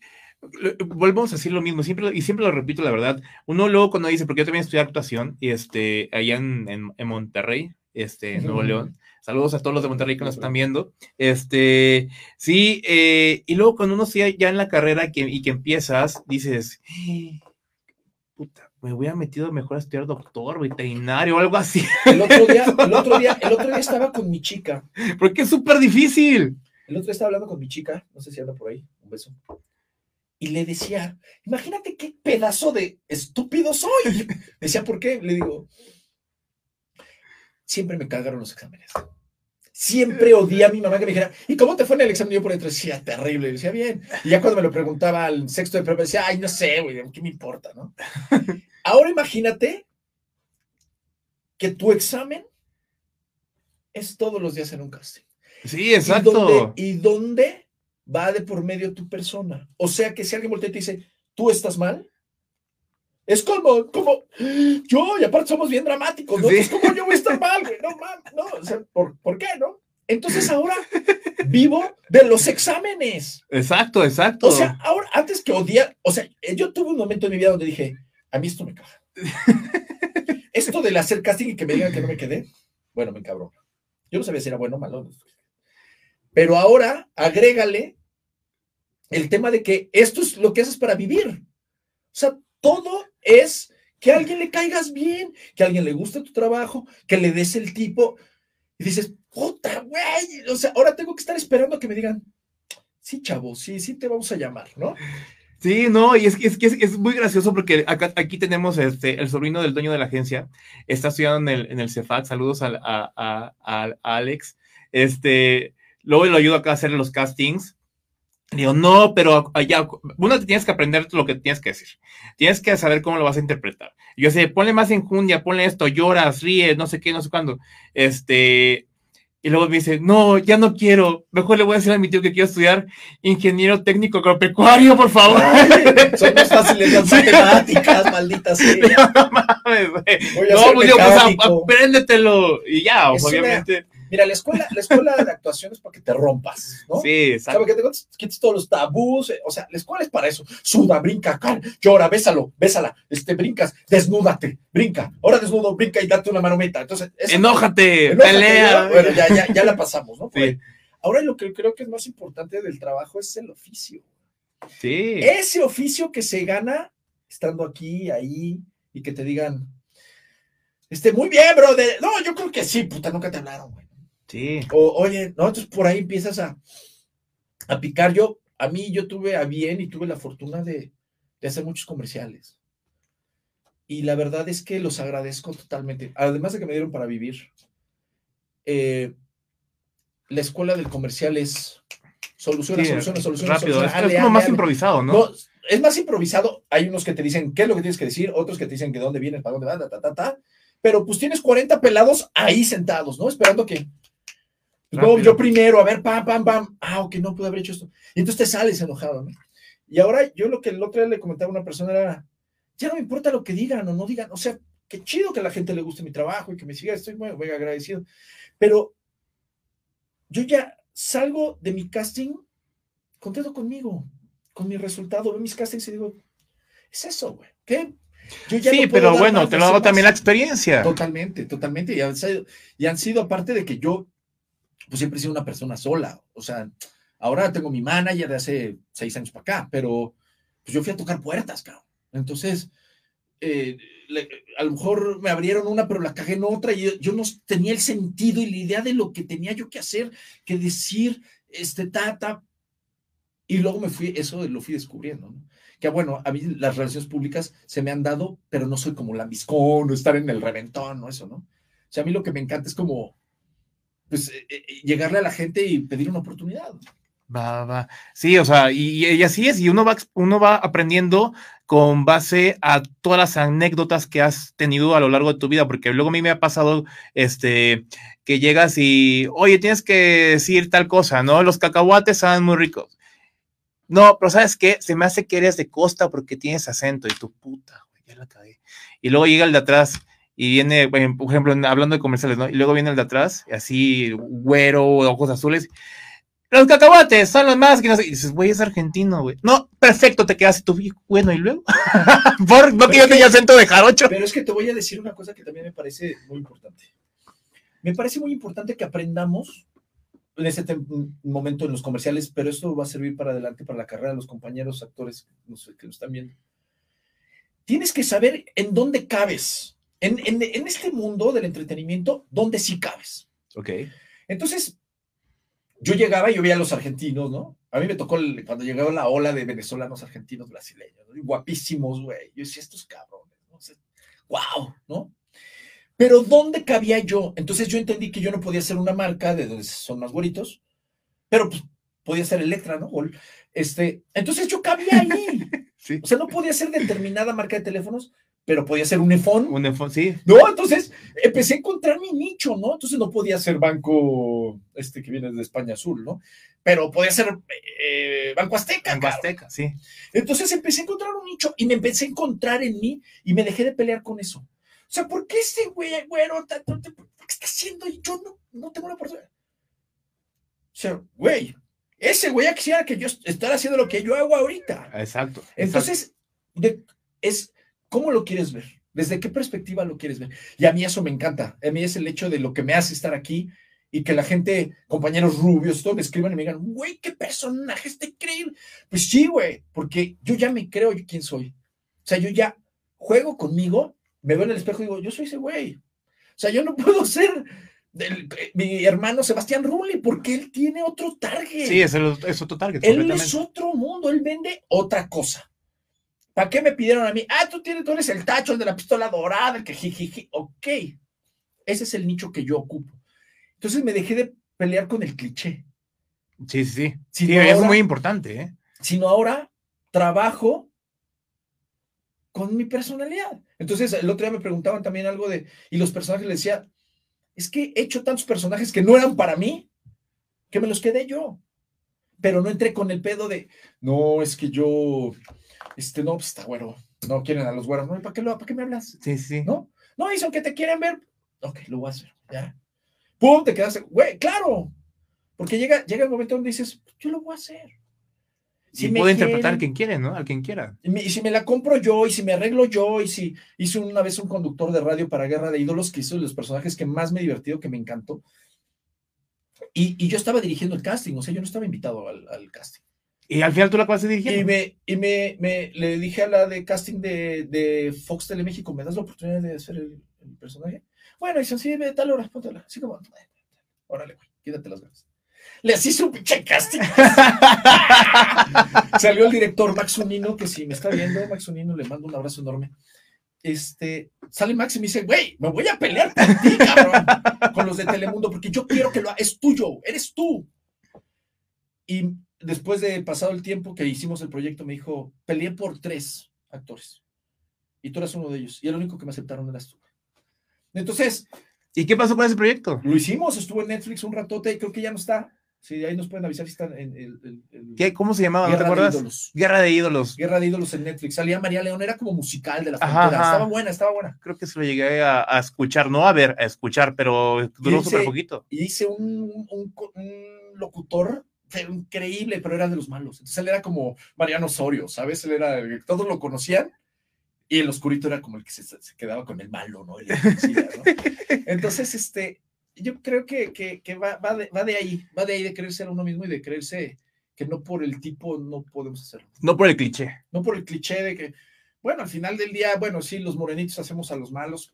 Speaker 1: volvemos a decir lo mismo, siempre, lo- y siempre lo repito, la verdad. Uno luego cuando dice, porque yo también estudié actuación, y este, allá en, en- en Monterrey, este, en Nuevo. León. Saludos a todos los de Monterrey que nos están viendo. Este, sí, eh, y luego cuando uno sigue ya en la carrera que, y que empiezas, dices, "Eh, puta, me hubiera metido mejor a estudiar doctor, veterinario o algo así,
Speaker 2: El otro día, el otro día, el otro día estaba con mi chica.
Speaker 1: porque es súper difícil.
Speaker 2: El otro día estaba hablando con mi chica, no sé si anda por ahí, un beso. y le decía, imagínate qué pedazo de estúpido soy. Decía, ¿por qué? Le digo, siempre me cagaron los exámenes. Siempre odié a mi mamá que me dijera, ¿y cómo te fue en el examen? Yo por dentro decía, terrible, y decía, bien. Y ya cuando me lo preguntaba al sexto de prepa, decía, ay, no sé, güey, ¿qué me importa, no? Ahora imagínate que tu examen es todos los días en un casting.
Speaker 1: Sí, exacto.
Speaker 2: ¿Y dónde, va de por medio tu persona? O sea que si alguien voltea y te dice, tú estás mal, es como, como, yo, y aparte somos bien dramáticos, ¿no? Es como yo voy a estar mal, güey, no mames, no, o sea, ¿por, ¿por qué, no? Entonces ahora vivo de los exámenes.
Speaker 1: Exacto, exacto.
Speaker 2: O sea, ahora, antes que odiar, o sea, yo tuve un momento en mi vida donde dije, a mí esto me caga. esto del hacer casting y que me digan que no me quedé, bueno, me cabrón. Yo no sabía si era bueno o malo. Pero ahora agrégale el tema de que esto es lo que haces para vivir. O sea, todo es que a alguien le caigas bien, que a alguien le guste tu trabajo, que le des el tipo. Y dices, puta, güey. O sea, ahora tengo que estar esperando a que me digan, sí, chavo, sí, sí te vamos a llamar, ¿no?
Speaker 1: Sí, no, y es que es, es, muy gracioso porque acá, aquí tenemos este, el sobrino del dueño de la agencia, está estudiando en el, en el CEFAC, saludos a, Alex, este, luego lo ayudo acá a hacer los castings, digo, no, pero allá, uno te tienes que aprender lo que tienes que decir, tienes que saber cómo lo vas a interpretar. Yo sé, ponle más enjundia, ponle esto, lloras, ríes, no sé qué, no sé cuándo, este, y luego me dice, no, ya no quiero. Mejor le voy a decir a mi tío que quiero estudiar ingeniero técnico agropecuario, por favor.
Speaker 2: son más fáciles las matemáticas, malditas
Speaker 1: No mames, güey. No, pues, pues apréndetelo. Y ya, obviamente.
Speaker 2: Mira, la escuela, la escuela de actuación es para que te rompas, ¿no?
Speaker 1: Sí,
Speaker 2: exacto. Para que te quites todos los tabús. Eh, o sea, la escuela es para eso. Suda, brinca, cal, llora, bésalo, bésala, este, brincas, desnúdate, brinca. Ahora desnudo, brinca y date una manometa. Entonces,
Speaker 1: enójate, pelea.
Speaker 2: Bueno, ya, ya, ya la pasamos, ¿no? Sí. Ahora lo que creo que es más importante del trabajo es el oficio.
Speaker 1: Sí.
Speaker 2: Ese oficio que se gana estando aquí, ahí, y que te digan, este, muy bien, bro. No, yo creo que sí, puta, nunca te hablaron, güey.
Speaker 1: Sí.
Speaker 2: O, oye, no, entonces por ahí empiezas a, a picar. Yo, a mí, yo tuve a bien y tuve la fortuna de, hacer muchos comerciales. Y la verdad es que los agradezco totalmente. Además de que me dieron para vivir. Eh, la escuela del comercial es soluciona, soluciona, soluciona.
Speaker 1: Rápido, es, como más improvisado, ¿no?
Speaker 2: Es más improvisado. Hay unos que te dicen qué es lo que tienes que decir, otros que te dicen que dónde vienes, para dónde vas, ta, ta, ta, Pero pues tienes 40 pelados ahí sentados, ¿no? Esperando que no, yo primero, a ver, pam, pam, pam. Ah, ok, no pude haber hecho esto. Y entonces te sales enojado, ¿no? Y ahora yo lo que el otro día le comentaba a una persona era, ya no me importa lo que digan o no digan, o sea, qué chido que a la gente le guste mi trabajo y que me siga, estoy muy, muy agradecido. Pero yo ya salgo de mi casting contento conmigo, con mi resultado, veo mis castings y digo, es eso, güey, ¿qué?
Speaker 1: sí, pero bueno, te lo hago también la experiencia.
Speaker 2: Totalmente, totalmente. Y han, sido, y han sido aparte de que yo pues siempre he sido una persona sola. O sea, ahora tengo mi manager de hace seis años para acá, pero pues yo fui a tocar puertas, cabrón. Entonces, eh, a lo mejor me abrieron una, pero la cagué en otra y yo, no tenía el sentido y la idea de lo que tenía yo que hacer, que decir, este, tata. Y luego me fui, eso lo fui descubriendo, ¿no? Que bueno, a mí las relaciones públicas se me han dado, pero no soy como lambiscón o estar en el reventón, ¿no? Eso, ¿no? O sea, a mí lo que me encanta es como pues, eh, eh, llegarle a la gente y pedir una oportunidad.
Speaker 1: Va, va. Sí, o sea, y, así es, y uno va, uno va aprendiendo con base a todas las anécdotas que has tenido a lo largo de tu vida, porque luego a mí me ha pasado este que llegas y, oye, tienes que decir tal cosa, ¿no? Los cacahuates saben muy ricos. No, pero ¿sabes qué? Se me hace que eres de costa porque tienes acento y tu puta, güey, ya la caí. Y luego llega el de atrás, y viene, por ejemplo, hablando de comerciales, ¿no? Y luego viene el de atrás, así, güero, ojos azules. Los cacahuates son los más que no sé. Y dices, güey, es argentino, güey. No, perfecto, te quedas tú, bueno, y luego. Por, no que yo tenía acento de jarocho.
Speaker 2: Pero es que te voy a decir una cosa que también me parece muy importante. Me parece muy importante que aprendamos en ese momento en los comerciales, pero esto va a servir para adelante para la carrera de los compañeros actores no sé, que lo están viendo. Tienes que saber en dónde cabes en, este mundo del entretenimiento, ¿dónde sí cabes?
Speaker 1: Ok.
Speaker 2: Entonces, yo llegaba y yo veía a los argentinos, ¿no? A mí me tocó el- cuando llegaba la ola de venezolanos argentinos brasileños, ¿no? Guapísimos, güey. Yo decía, estos cabrones, ¿no? O sea, wow, ¿no? Pero ¿dónde cabía yo? Entonces yo entendí que yo no podía ser una marca de donde son más bonitos, pero pues podía ser Electra, ¿no? O- Este, entonces yo cabía ahí.
Speaker 1: Sí.
Speaker 2: O sea, no podía ser determinada marca de teléfonos, pero podía ser un iPhone.
Speaker 1: Un iPhone, sí.
Speaker 2: No, entonces empecé a encontrar mi nicho, ¿no? Entonces no podía ser banco, este que viene de España Azul, ¿no? Pero podía ser eh, Banco Azteca. Cabrón.
Speaker 1: Huasteca, sí.
Speaker 2: Entonces empecé a encontrar un nicho y me empecé a encontrar en mí y me dejé de pelear con eso. O sea, ¿por qué este güey, güero, ta- ta- ta- por qué está haciendo y yo no, no tengo la oportunidad? O sea, güey, ese güey ya quisiera que yo est- estar haciendo lo que yo hago ahorita.
Speaker 1: Exacto.
Speaker 2: Entonces, de- es cómo lo quieres ver, desde qué perspectiva lo quieres ver. Y a mí eso me encanta. A mí es el hecho de lo que me hace estar aquí y que la gente, compañeros rubios, todo me escriban y me digan, güey, qué personaje está increíble. Pues sí, güey, porque yo ya me creo quién soy. O sea, yo ya juego conmigo, me veo en el espejo y digo, yo soy ese güey. O sea, yo no puedo ser del- mi hermano Sebastián Rulli porque él tiene otro target.
Speaker 1: Sí, es, el, es otro target.
Speaker 2: Él es otro mundo, él vende otra cosa. ¿Para qué me pidieron a mí? Ah, tú, tienes, tú eres el tacho, el de la pistola dorada, el que jijiji. Ok, ese es el nicho que yo ocupo. Entonces me dejé de pelear con el cliché,
Speaker 1: Sí, sí, sí. Es muy importante, ¿eh?
Speaker 2: sino ahora trabajo con mi personalidad. Entonces el otro día me preguntaban también algo de, y los personajes les decía, es que he hecho tantos personajes que no eran para mí, que me los quedé yo. Pero no entré con el pedo de, no, es que yo, este, no, pues está güero, no quieren a los güeros, no, ¿y ¿para qué, lo, ¿para qué me hablas?
Speaker 1: Sí, sí.
Speaker 2: ¿No? No, y son que te quieren ver, ok, lo voy a hacer, ya. ¡Pum! Te quedaste, güey, claro, porque llega, llega el momento donde dices, yo lo voy a hacer.
Speaker 1: Sí,
Speaker 2: me
Speaker 1: puede interpretar a quien quiere, ¿no? A quien quiera.
Speaker 2: y y si me la compro yo, y si me arreglo yo, y si hice una vez un conductor de radio para Guerra de Ídolos, que hizo de los personajes que más me divertido, que me encantó. Y, y yo estaba dirigiendo el casting, o sea, yo no estaba invitado al, al casting.
Speaker 1: Y al final tú la acabas de
Speaker 2: Y
Speaker 1: dirigir.
Speaker 2: me, y me, me- le dije a la de casting de, de Fox Teleméxico, ¿me das la oportunidad de hacer el, el personaje? Bueno, y sí, de tal hora, póntela. Así como, órale, güey, quítate las ganas. Le hice un pinche casting. Salió el director Max Unino, que si me está viendo, Max Unino, le mando un abrazo enorme. Este, sale Max y me dice, güey, me voy a pelear por ti, cabrón, con los de Telemundo, porque yo quiero que lo ha- es tuyo, eres tú. Y después de pasado el tiempo que hicimos el proyecto, me dijo, peleé por tres actores. Y tú eras uno de ellos. Y el único que me aceptaron eras tú. Entonces,
Speaker 1: ¿Y qué pasó con ese proyecto?
Speaker 2: lo hicimos, estuvo en Netflix un ratote y creo que ya no está. Sí, ahí nos pueden avisar si está en el, el-
Speaker 1: ¿Qué, ¿Cómo se llamaba? ¿No te
Speaker 2: Guerra de
Speaker 1: acuerdas?
Speaker 2: Ídolos.
Speaker 1: Guerra de ídolos.
Speaker 2: Guerra de Ídolos en Netflix. Salía María León, era como musical de la
Speaker 1: Ajá,
Speaker 2: frontera.
Speaker 1: ajá.
Speaker 2: Estaba buena, estaba buena.
Speaker 1: Creo que se lo llegué a, a escuchar, no a ver, a escuchar, pero duró súper poquito.
Speaker 2: Y hice un, un un locutor pero increíble, pero era de los malos. Entonces él era como Mariano Osorio, ¿sabes? Él era, todos lo conocían y el oscurito era como el que se, se quedaba con el malo, ¿no? El. Entonces, este, yo creo que, que, que va, va, de, va de ahí, va de ahí de creerse a uno mismo y de creerse que no por el tipo no podemos hacerlo.
Speaker 1: No por el cliché.
Speaker 2: No por el cliché de que, bueno, al final del día, bueno, sí, los morenitos hacemos a los malos,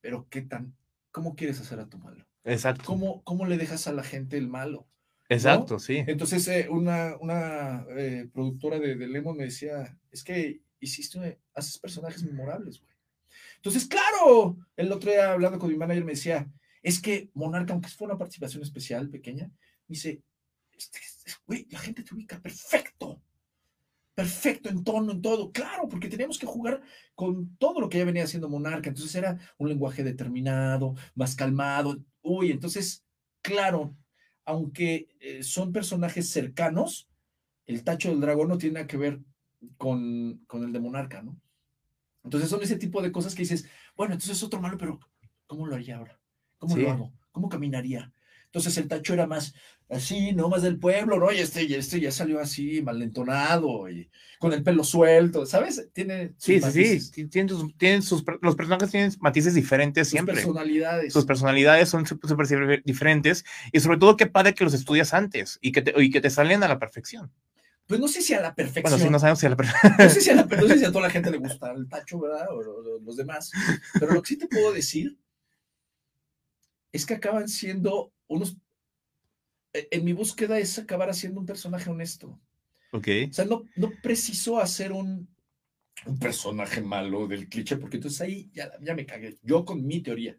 Speaker 2: pero ¿qué tan, cómo quieres hacer a tu malo?
Speaker 1: Exacto.
Speaker 2: ¿Cómo, cómo le dejas a la gente el malo?
Speaker 1: Exacto, sí.
Speaker 2: Entonces, eh, una, una eh, productora de, de Lemon me decía, es que hiciste, haces personajes memorables, güey. Entonces, claro, el otro día hablando con mi manager me decía, es que Monarca, aunque fue una participación especial, pequeña, me dice, güey, la gente te ubica perfecto, perfecto en tono, en todo, claro, porque teníamos que jugar con todo lo que ya venía haciendo Monarca, entonces era un lenguaje determinado, más calmado, uy, entonces, claro, aunque eh, son personajes cercanos, el tacho del dragón no tiene nada que ver con, con el de Monarca, ¿no? Entonces son ese tipo de cosas que dices, bueno, entonces es otro malo, pero ¿cómo lo haría ahora? ¿Cómo
Speaker 1: Sí.
Speaker 2: lo hago? ¿Cómo caminaría? Entonces el tacho era más así, ¿no? Más del pueblo, ¿no? Y este, y este ya salió así, malentonado, y con el pelo suelto, ¿sabes? Tiene sus
Speaker 1: Sí, sí, sí. Tienen sus, tienen sus, los personajes tienen matices diferentes
Speaker 2: sus
Speaker 1: siempre.
Speaker 2: personalidades.
Speaker 1: Sus personalidades son súper diferentes y sobre todo qué padre que los estudias antes y que te, y que te salen a la perfección.
Speaker 2: Pues no sé si a la perfección.
Speaker 1: Bueno, sí, no sabemos si a la perfección.
Speaker 2: No sé, si a la- no sé si a toda la gente le gusta el tacho, ¿verdad? O, lo- los demás. Pero lo que sí te puedo decir es que acaban siendo unos e, en mi búsqueda es acabar haciendo un personaje honesto.
Speaker 1: Ok.
Speaker 2: O sea, no, no preciso hacer un, un personaje malo del cliché, porque entonces ahí ya, ya me cagué. Yo con mi teoría.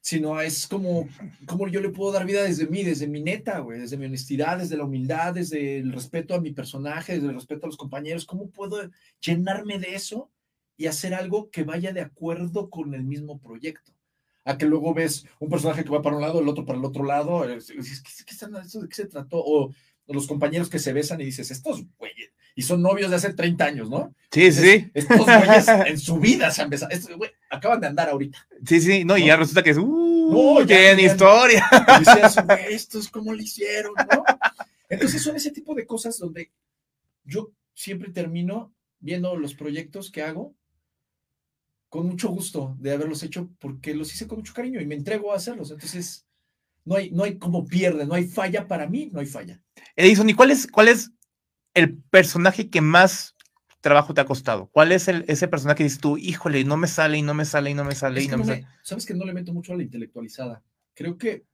Speaker 2: Sino es como, como yo le puedo dar vida desde mí, desde mi neta, güey, desde mi honestidad, desde la humildad, desde el respeto a mi personaje, desde el respeto a los compañeros. ¿Cómo puedo llenarme de eso y hacer algo que vaya de acuerdo con el mismo proyecto? A que luego ves un personaje que va para un lado, el otro para el otro lado. es- es- ¿Qué, qué, ¿De qué se trató? O los compañeros que se besan y dices, estos güeyes, y son novios de hace 30 años, ¿no?
Speaker 1: Sí, sí, sí.
Speaker 2: Estos güeyes en su vida se han besado. Estos, güey, acaban de andar ahorita.
Speaker 1: Sí, sí, no, y
Speaker 2: No.
Speaker 1: ya resulta que es, uh,
Speaker 2: No, ya,
Speaker 1: tienen
Speaker 2: ya.
Speaker 1: historia.
Speaker 2: Y decías, güey, estos cómo lo hicieron, ¿no? Entonces son ese tipo de cosas donde yo siempre termino viendo los proyectos que hago con mucho gusto de haberlos hecho porque los hice con mucho cariño y me entrego a hacerlos. Entonces, no hay, no hay como pierde, no hay falla para mí, no hay falla.
Speaker 1: Edison, ¿y cuál es, cuál es el personaje que más trabajo te ha costado? ¿Cuál es el, ese personaje que dices tú, híjole, no me sale y no me sale y no me sale
Speaker 2: Es
Speaker 1: y no me sale?
Speaker 2: Sabes que no le meto mucho a la intelectualidad. Creo que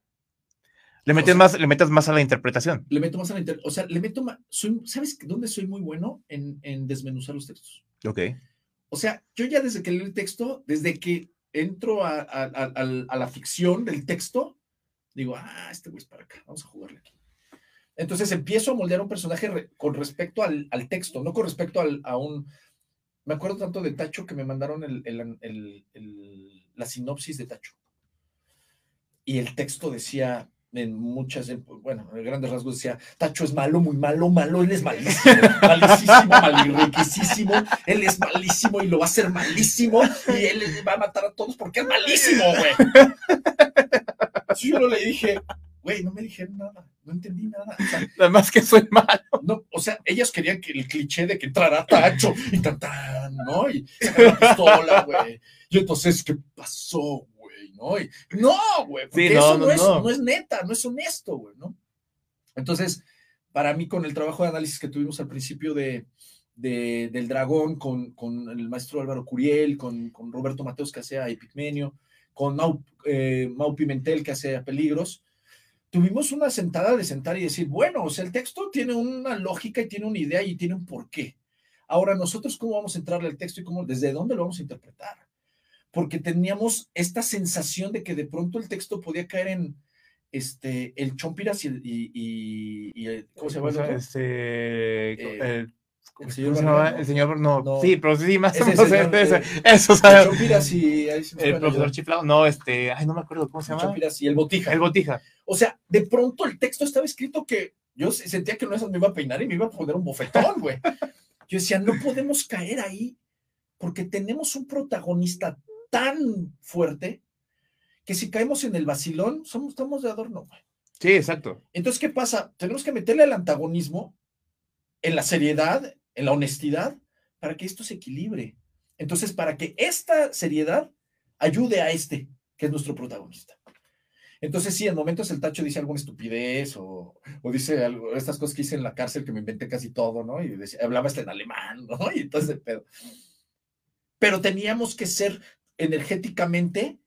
Speaker 1: Le metes,
Speaker 2: sea-
Speaker 1: más, le metes más a la interpretación.
Speaker 2: le meto más a la inter- o sea, le meto más, soy, ¿sabes dónde soy muy bueno? En, en desmenuzar los textos.
Speaker 1: Ok.
Speaker 2: O sea, yo ya desde que leo el texto, desde que entro a, la ficción del texto, digo, ah, este güey es para acá, vamos a jugarle aquí. Entonces empiezo a moldear un personaje con respecto al, texto, no con respecto a un... Me acuerdo tanto de Tacho que me mandaron la sinopsis de Tacho. Y el texto decía, en muchas, en- bueno, en grandes rasgos decía, Tacho es malo, muy malo, malo, él es malísimo, malísimo, malirriquísimo, él es malísimo y lo va a hacer malísimo y él va a matar a todos porque es malísimo, güey. Yo le dije, güey, no me dijeron nada, no entendí nada. O sea,
Speaker 1: Nada más que soy malo.
Speaker 2: no, o sea, ellos querían que el cliché de que entrara Tacho y tan, tan, ¿no? Y sacar la pistola, güey. Y entonces, ¿qué pasó? ¿No? Y, no, güey, porque
Speaker 1: Sí, no,
Speaker 2: eso no,
Speaker 1: no,
Speaker 2: es,
Speaker 1: no.
Speaker 2: no es neta, no es honesto, güey, ¿no? Entonces, para mí, con el trabajo de análisis que tuvimos al principio de, de- del dragón, con, con el maestro Álvaro Curiel, con, con Roberto Mateos, que hace a Epigmenio, con Mau, eh, Mau Pimentel, que hace a Peligros, tuvimos una sentada de sentar y decir, bueno, o sea, el texto tiene una lógica y tiene una idea y tiene un porqué. Ahora, nosotros, ¿cómo vamos a entrarle al texto y cómo, desde dónde lo vamos a interpretar? Porque teníamos esta sensación de que de pronto el texto podía caer en este, el Chompiras y, el- y, y- y el- ¿cómo se llama? el?
Speaker 1: Este,
Speaker 2: Eh,
Speaker 1: el,
Speaker 2: el señor
Speaker 1: ¿cómo se. El señor, no,
Speaker 2: No.
Speaker 1: sí, pero sí, más o menos
Speaker 2: eh,
Speaker 1: eso,
Speaker 2: El
Speaker 1: ¿sabes?
Speaker 2: Chompiras y ahí se
Speaker 1: El profesor
Speaker 2: ayudar.
Speaker 1: chiflado, no, este, ay, no me acuerdo cómo se llama.
Speaker 2: Chompiras y el Botija.
Speaker 1: El botija.
Speaker 2: O sea, de pronto el texto estaba escrito que yo se- sentía que no eso me iba a peinar y me iba a poner un bofetón, güey. Yo decía, no podemos caer ahí porque tenemos un protagonista tan fuerte que si caemos en el vacilón, somos, estamos de adorno, güey.
Speaker 1: Sí, exacto.
Speaker 2: Entonces, ¿qué pasa? Tenemos que meterle al antagonismo en la seriedad, en la honestidad, para que esto se equilibre. Entonces, para que esta seriedad ayude a este, que es nuestro protagonista. Entonces, sí, en momentos el tacho dice alguna estupidez o, o dice algo, estas cosas que hice en la cárcel que me inventé casi todo, ¿no? Y decía- hablaba hasta en alemán, ¿no? Y entonces, pero, pero teníamos que ser energéticamente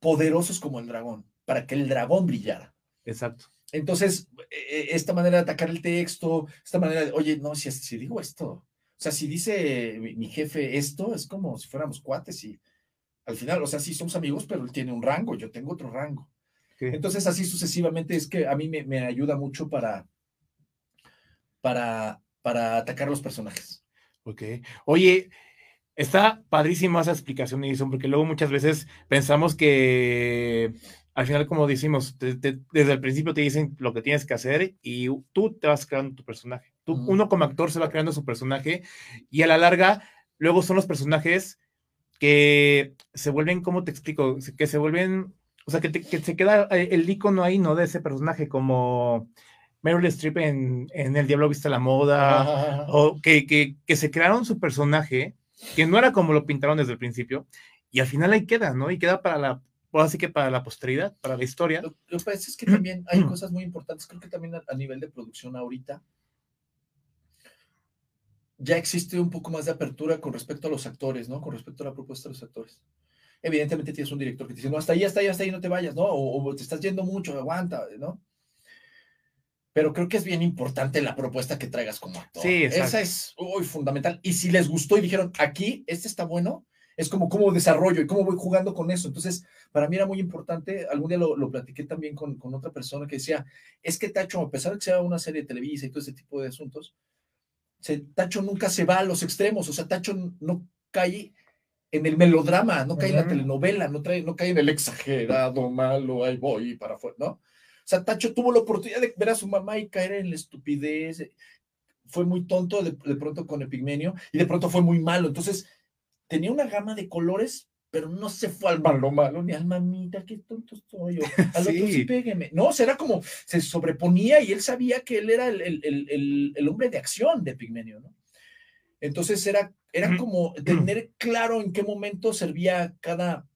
Speaker 2: poderosos como el dragón, para que el dragón brillara.
Speaker 1: Exacto.
Speaker 2: Entonces, eh, esta manera de atacar el texto, esta manera de, oye, no, si, si digo esto, o sea, si dice mi, mi jefe esto, es como si fuéramos cuates y al final, o sea, sí somos amigos, pero él tiene un rango, yo tengo otro rango.
Speaker 1: Sí.
Speaker 2: Entonces, así sucesivamente es que a mí me, me ayuda mucho para, para, para atacar a los personajes.
Speaker 1: Ok. Oye, está padrísima esa explicación, Edison, porque luego muchas veces pensamos que al final, como decimos, te- te- desde el principio te dicen lo que tienes que hacer y tú te vas creando tu personaje. Tú,
Speaker 2: Ujú.
Speaker 1: Uno como actor se va creando su personaje y a la larga, luego son los personajes que se vuelven, ¿cómo te explico? Que se vuelven, o sea, que, te- que se queda eh, el icono ahí, ¿no? De ese personaje, como Meryl Streep en, en El Diablo Viste la Moda o que, que, que se crearon su personaje, que no era como lo pintaron desde el principio, y al final ahí queda, ¿no? Y queda para la, así que para la posteridad, para la historia.
Speaker 2: Lo, lo que pasa es que también hay cosas muy importantes, creo que también a, a nivel de producción ahorita ya existe un poco más de apertura con respecto a los actores, ¿no? Con respecto a la propuesta de los actores. Evidentemente tienes un director que te dice, no, hasta ahí, hasta ahí, hasta ahí, no te vayas, ¿no? O, o te estás yendo mucho, aguanta, ¿no? Pero creo que es bien importante la propuesta que traigas como actor.
Speaker 3: Sí, exacto.
Speaker 2: Esa es fundamental. Y si les gustó y dijeron, aquí, este está bueno, es como cómo desarrollo y cómo voy jugando con eso. Entonces, para mí era muy importante, algún día lo, lo platiqué también con, con, otra persona que decía, es que Tacho, a pesar de que sea una serie de Televisa y todo ese tipo de asuntos, se, Tacho nunca se va a los extremos, o sea, Tacho no cae en el melodrama, no cae uh -huh. en la telenovela, no, trae, no cae en el exagerado, malo, ahí voy para afuera, ¿no? O sea, Tacho tuvo la oportunidad de ver a su mamá y caer en la estupidez. Fue muy tonto de, de, pronto con Epigmenio y de pronto fue muy malo. Entonces, tenía una gama de colores, pero no se fue al malo malo, ni al mamita, qué tonto estoy. O, al sí. otro sí pégueme. No, o sea, era como, se sobreponía y él sabía que él era el, el, el, el hombre de acción de Epigmenio, ¿no? Entonces era, era como tener claro en qué momento servía cada,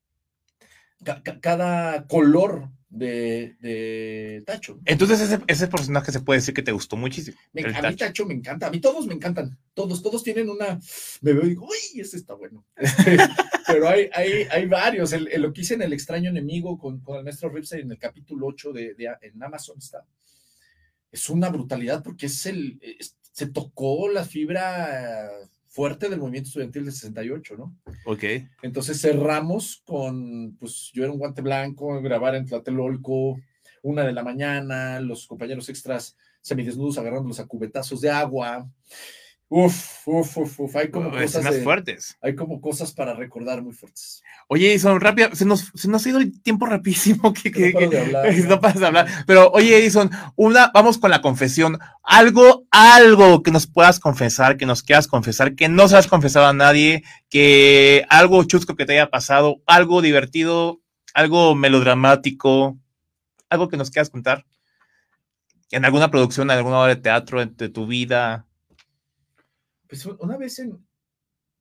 Speaker 2: ca, cada color de, de, Tacho.
Speaker 3: Entonces ese, ese, personaje se puede decir que te gustó muchísimo.
Speaker 2: Me, a mí Tacho me encanta, a mí todos me encantan, todos, todos tienen una, me veo y digo, uy, ese está bueno. Pero hay, hay, hay varios, el, el, lo que hice en El extraño enemigo con, con el maestro Ripsey en el capítulo 8 de, de, en Amazon está. Es una brutalidad porque es el, es, se tocó la fibra fuerte del movimiento estudiantil del 68, ¿no?
Speaker 3: Ok.
Speaker 2: Entonces cerramos con, pues yo era un guante blanco, grabar en Tlatelolco, una de la mañana, los compañeros extras semidesnudos agarrándolos a cubetazos de agua. Uf, uf, uf, uf. Hay como cosas
Speaker 3: más
Speaker 2: de,
Speaker 3: fuertes.
Speaker 2: Hay como cosas para recordar muy fuertes.
Speaker 3: Oye, Edison, rápido, se nos, se nos ha ido el tiempo rapidísimo que, que,
Speaker 2: no,
Speaker 3: que,
Speaker 2: hablar,
Speaker 3: no de hablar. Pero, oye, Edison, una, vamos con la confesión. Algo, algo que nos puedas confesar, que nos quieras confesar, que no se has confesado a nadie, que algo chusco que te haya pasado, algo divertido, algo melodramático, algo que nos quieras contar. En alguna producción, en alguna obra de teatro de tu vida.
Speaker 2: Pues una vez en,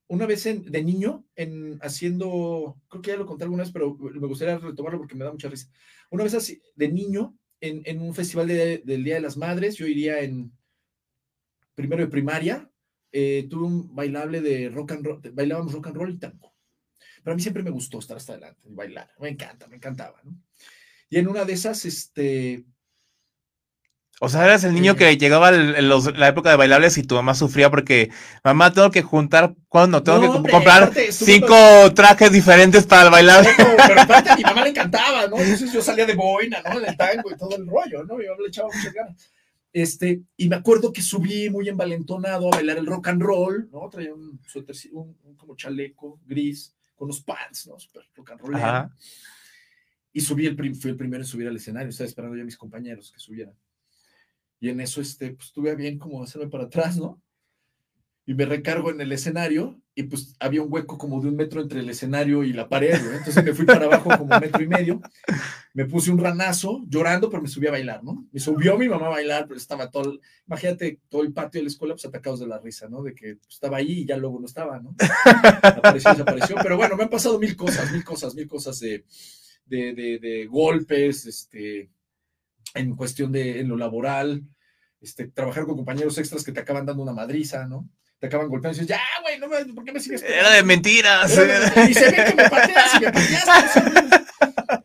Speaker 2: una vez en, de niño, en haciendo, creo que ya lo conté alguna vez, pero me gustaría retomarlo porque me da mucha risa. Una vez así, de niño, en, en un festival de, del Día de las Madres, yo iría en primero de primaria, eh, tuve un bailable de rock and roll, bailábamos rock and roll y tango. Pero a mí siempre me gustó estar hasta adelante bailar, me encanta, me encantaba, ¿no? Y en una de esas, este,
Speaker 3: o sea, eras el niño que llegaba en los, la época de bailables y tu mamá sufría porque, mamá, tengo que juntar, cuando tengo no, que comprar aparte, cinco trajes diferentes para el bailable.
Speaker 2: No, pero aparte a mi mamá le encantaba, ¿no? Entonces yo salía de boina, ¿no? Del tango y todo el rollo, ¿no? Yo le echaba muchas ganas. Este, y me acuerdo que subí muy envalentonado a bailar el rock and roll, ¿no? Traía un, un, un como chaleco gris con unos pants, ¿no? Super rock and roll. Y subí, el, fui el primero en subir al escenario, estaba esperando ya a mis compañeros que subieran. Y en eso, este, pues tuve bien como hacerme para atrás, ¿no? Y me recargo en el escenario y pues había un hueco como de un metro entre el escenario y la pared, ¿no? Entonces me fui para abajo como un metro y medio, me puse un ranazo llorando, pero me subí a bailar, ¿no? Me subió mi mamá a bailar, pero estaba todo, imagínate, todo el patio de la escuela pues atacados de la risa, ¿no? De que pues, estaba ahí y ya luego no estaba, ¿no? Apareció, desapareció, pero bueno, me han pasado mil cosas, mil cosas, mil cosas de, de, de golpes, este, en cuestión de en lo laboral, este, trabajar con compañeros extras que te acaban dando una madriza, ¿no? Te acaban golpeando y dices, ya, güey, no, ¿por qué me sigues?
Speaker 3: Era de mentiras.
Speaker 2: Era de, y se ve que me pateas y me pateaste.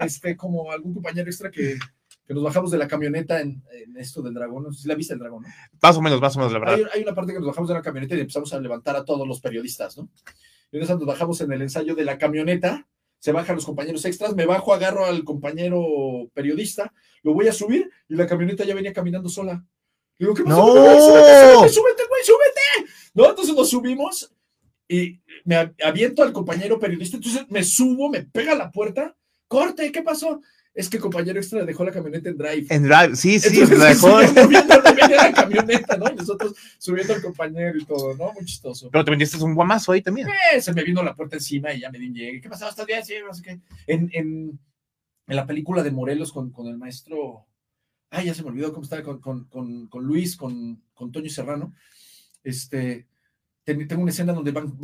Speaker 2: Este, como algún compañero extra que, que nos bajamos de la camioneta en, en, esto del dragón, no sé si la viste el dragón, ¿no?
Speaker 3: Más o menos, más o menos, la verdad.
Speaker 2: Hay, hay, una parte que nos bajamos de la camioneta y empezamos a levantar a todos los periodistas, ¿no? Y entonces nos bajamos en el ensayo de la camioneta, se bajan los compañeros extras, me bajo, agarro al compañero periodista, lo voy a subir y la camioneta ya venía caminando sola. Digo, ¿qué pasó?
Speaker 3: No.
Speaker 2: Súbete, súbete, güey, súbete. No, entonces nos subimos y me aviento al compañero periodista, entonces me subo, me pega a la puerta, corte, ¿qué pasó? Es que el compañero extra dejó la camioneta en drive.
Speaker 3: En drive, sí, sí,
Speaker 2: entonces,
Speaker 3: la dejó.
Speaker 2: Moviendo, la camioneta, ¿no? Y nosotros subiendo al compañero y todo, ¿no? Muy chistoso.
Speaker 3: Pero te vendiste un guamazo ahí también.
Speaker 2: Eh, se me vino la puerta encima y ya me di llegue. ¿Qué pasó? ¿Estás bien? Sí, no sé qué. En, en, en la película de Morelos con, con el maestro ay, ya se me olvidó cómo estaba con, con, con, con Luis, con, con Toño Serrano, este, tengo una escena donde van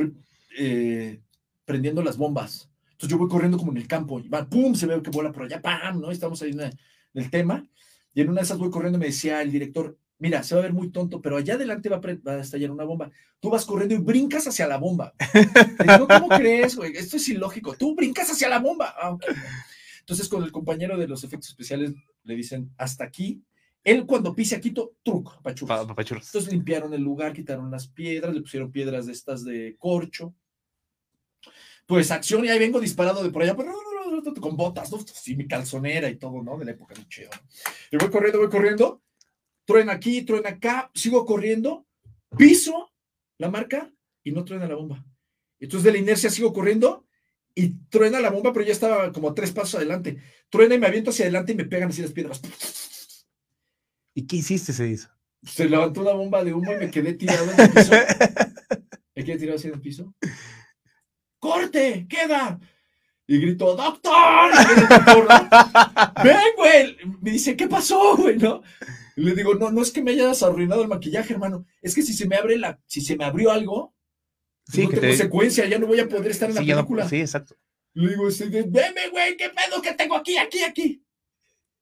Speaker 2: eh, prendiendo las bombas. Entonces yo voy corriendo como en el campo y va, pum, se ve que vuela por allá, pam, ¿no? Estamos ahí en, en el tema. Y en una de esas voy corriendo y me decía el director, mira, se va a ver muy tonto, pero allá adelante va a, va a, estallar una bomba. Tú vas corriendo y brincas hacia la bomba. Digo, ¿Cómo crees, güey? Esto es ilógico. Tú brincas hacia la bomba. Ah, okay. Entonces, con el compañero de los efectos especiales le dicen hasta aquí Él cuando pise aquí, to- truco, apachurros.
Speaker 1: Pa- papachurros.
Speaker 2: Entonces limpiaron el lugar, quitaron las piedras, le pusieron piedras de estas de corcho. Pues acción, y ahí vengo disparado de por allá, pero con botas, ¿no? Sí, mi calzonera y todo, ¿no? De la época, muy chido. Y voy corriendo, voy corriendo, truena aquí, truena acá, sigo corriendo, piso la marca y no truena la bomba. Entonces de la inercia sigo corriendo y truena la bomba, pero ya estaba como tres pasos adelante. Truena y me aviento hacia adelante y me pegan así las piedras.
Speaker 1: ¿Y qué hiciste, se dice?
Speaker 2: Se levantó una bomba de humo y me quedé tirado en el piso. Me quedé tirado así en el piso. ¡Corte! ¡Queda! Y grito, ¡Doctor! ¿no? ¡Ven, güey! Me dice, ¿qué pasó, güey? ¿No? Y le digo, no, no es que me hayas arruinado el maquillaje, hermano. Es que si se me abre la, si se me abrió algo,
Speaker 1: Sí,
Speaker 2: no
Speaker 1: que
Speaker 2: tengo
Speaker 1: te-
Speaker 2: secuencia, ya no voy a poder estar en la
Speaker 1: no-
Speaker 2: película.
Speaker 1: sí, exacto.
Speaker 2: Le digo, veme, güey, ¿qué pedo que tengo aquí, aquí, aquí?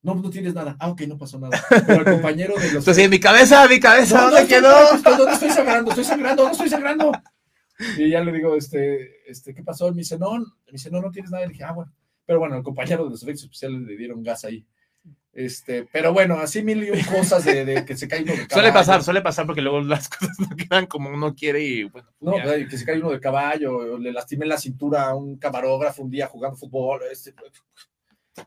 Speaker 2: No, no tienes nada. Ah, ok, no pasó nada. Pero el compañero de los...
Speaker 1: Entonces, mi cabeza, mi cabeza,
Speaker 2: No, no,
Speaker 1: ¿dónde
Speaker 2: estoy-
Speaker 1: quedó?
Speaker 2: estoy- ¿Dónde estoy sangrando? Estoy sangrando, no estoy sangrando. Y ya le digo, este, este, ¿qué pasó? Me dice, no, me dice, no, no tienes nada. Y le dije, ah, bueno. Pero bueno, el compañero de los efectos especiales le dieron gas ahí. Este, pero bueno, así mil y cosas de, de que se cae uno de caballo.
Speaker 1: Suele pasar, suele pasar porque luego las cosas no quedan como uno quiere y bueno.
Speaker 2: No,
Speaker 1: ya.
Speaker 2: pues, que se cae uno de caballo, le lastimé la cintura a un camarógrafo un día jugando fútbol, este,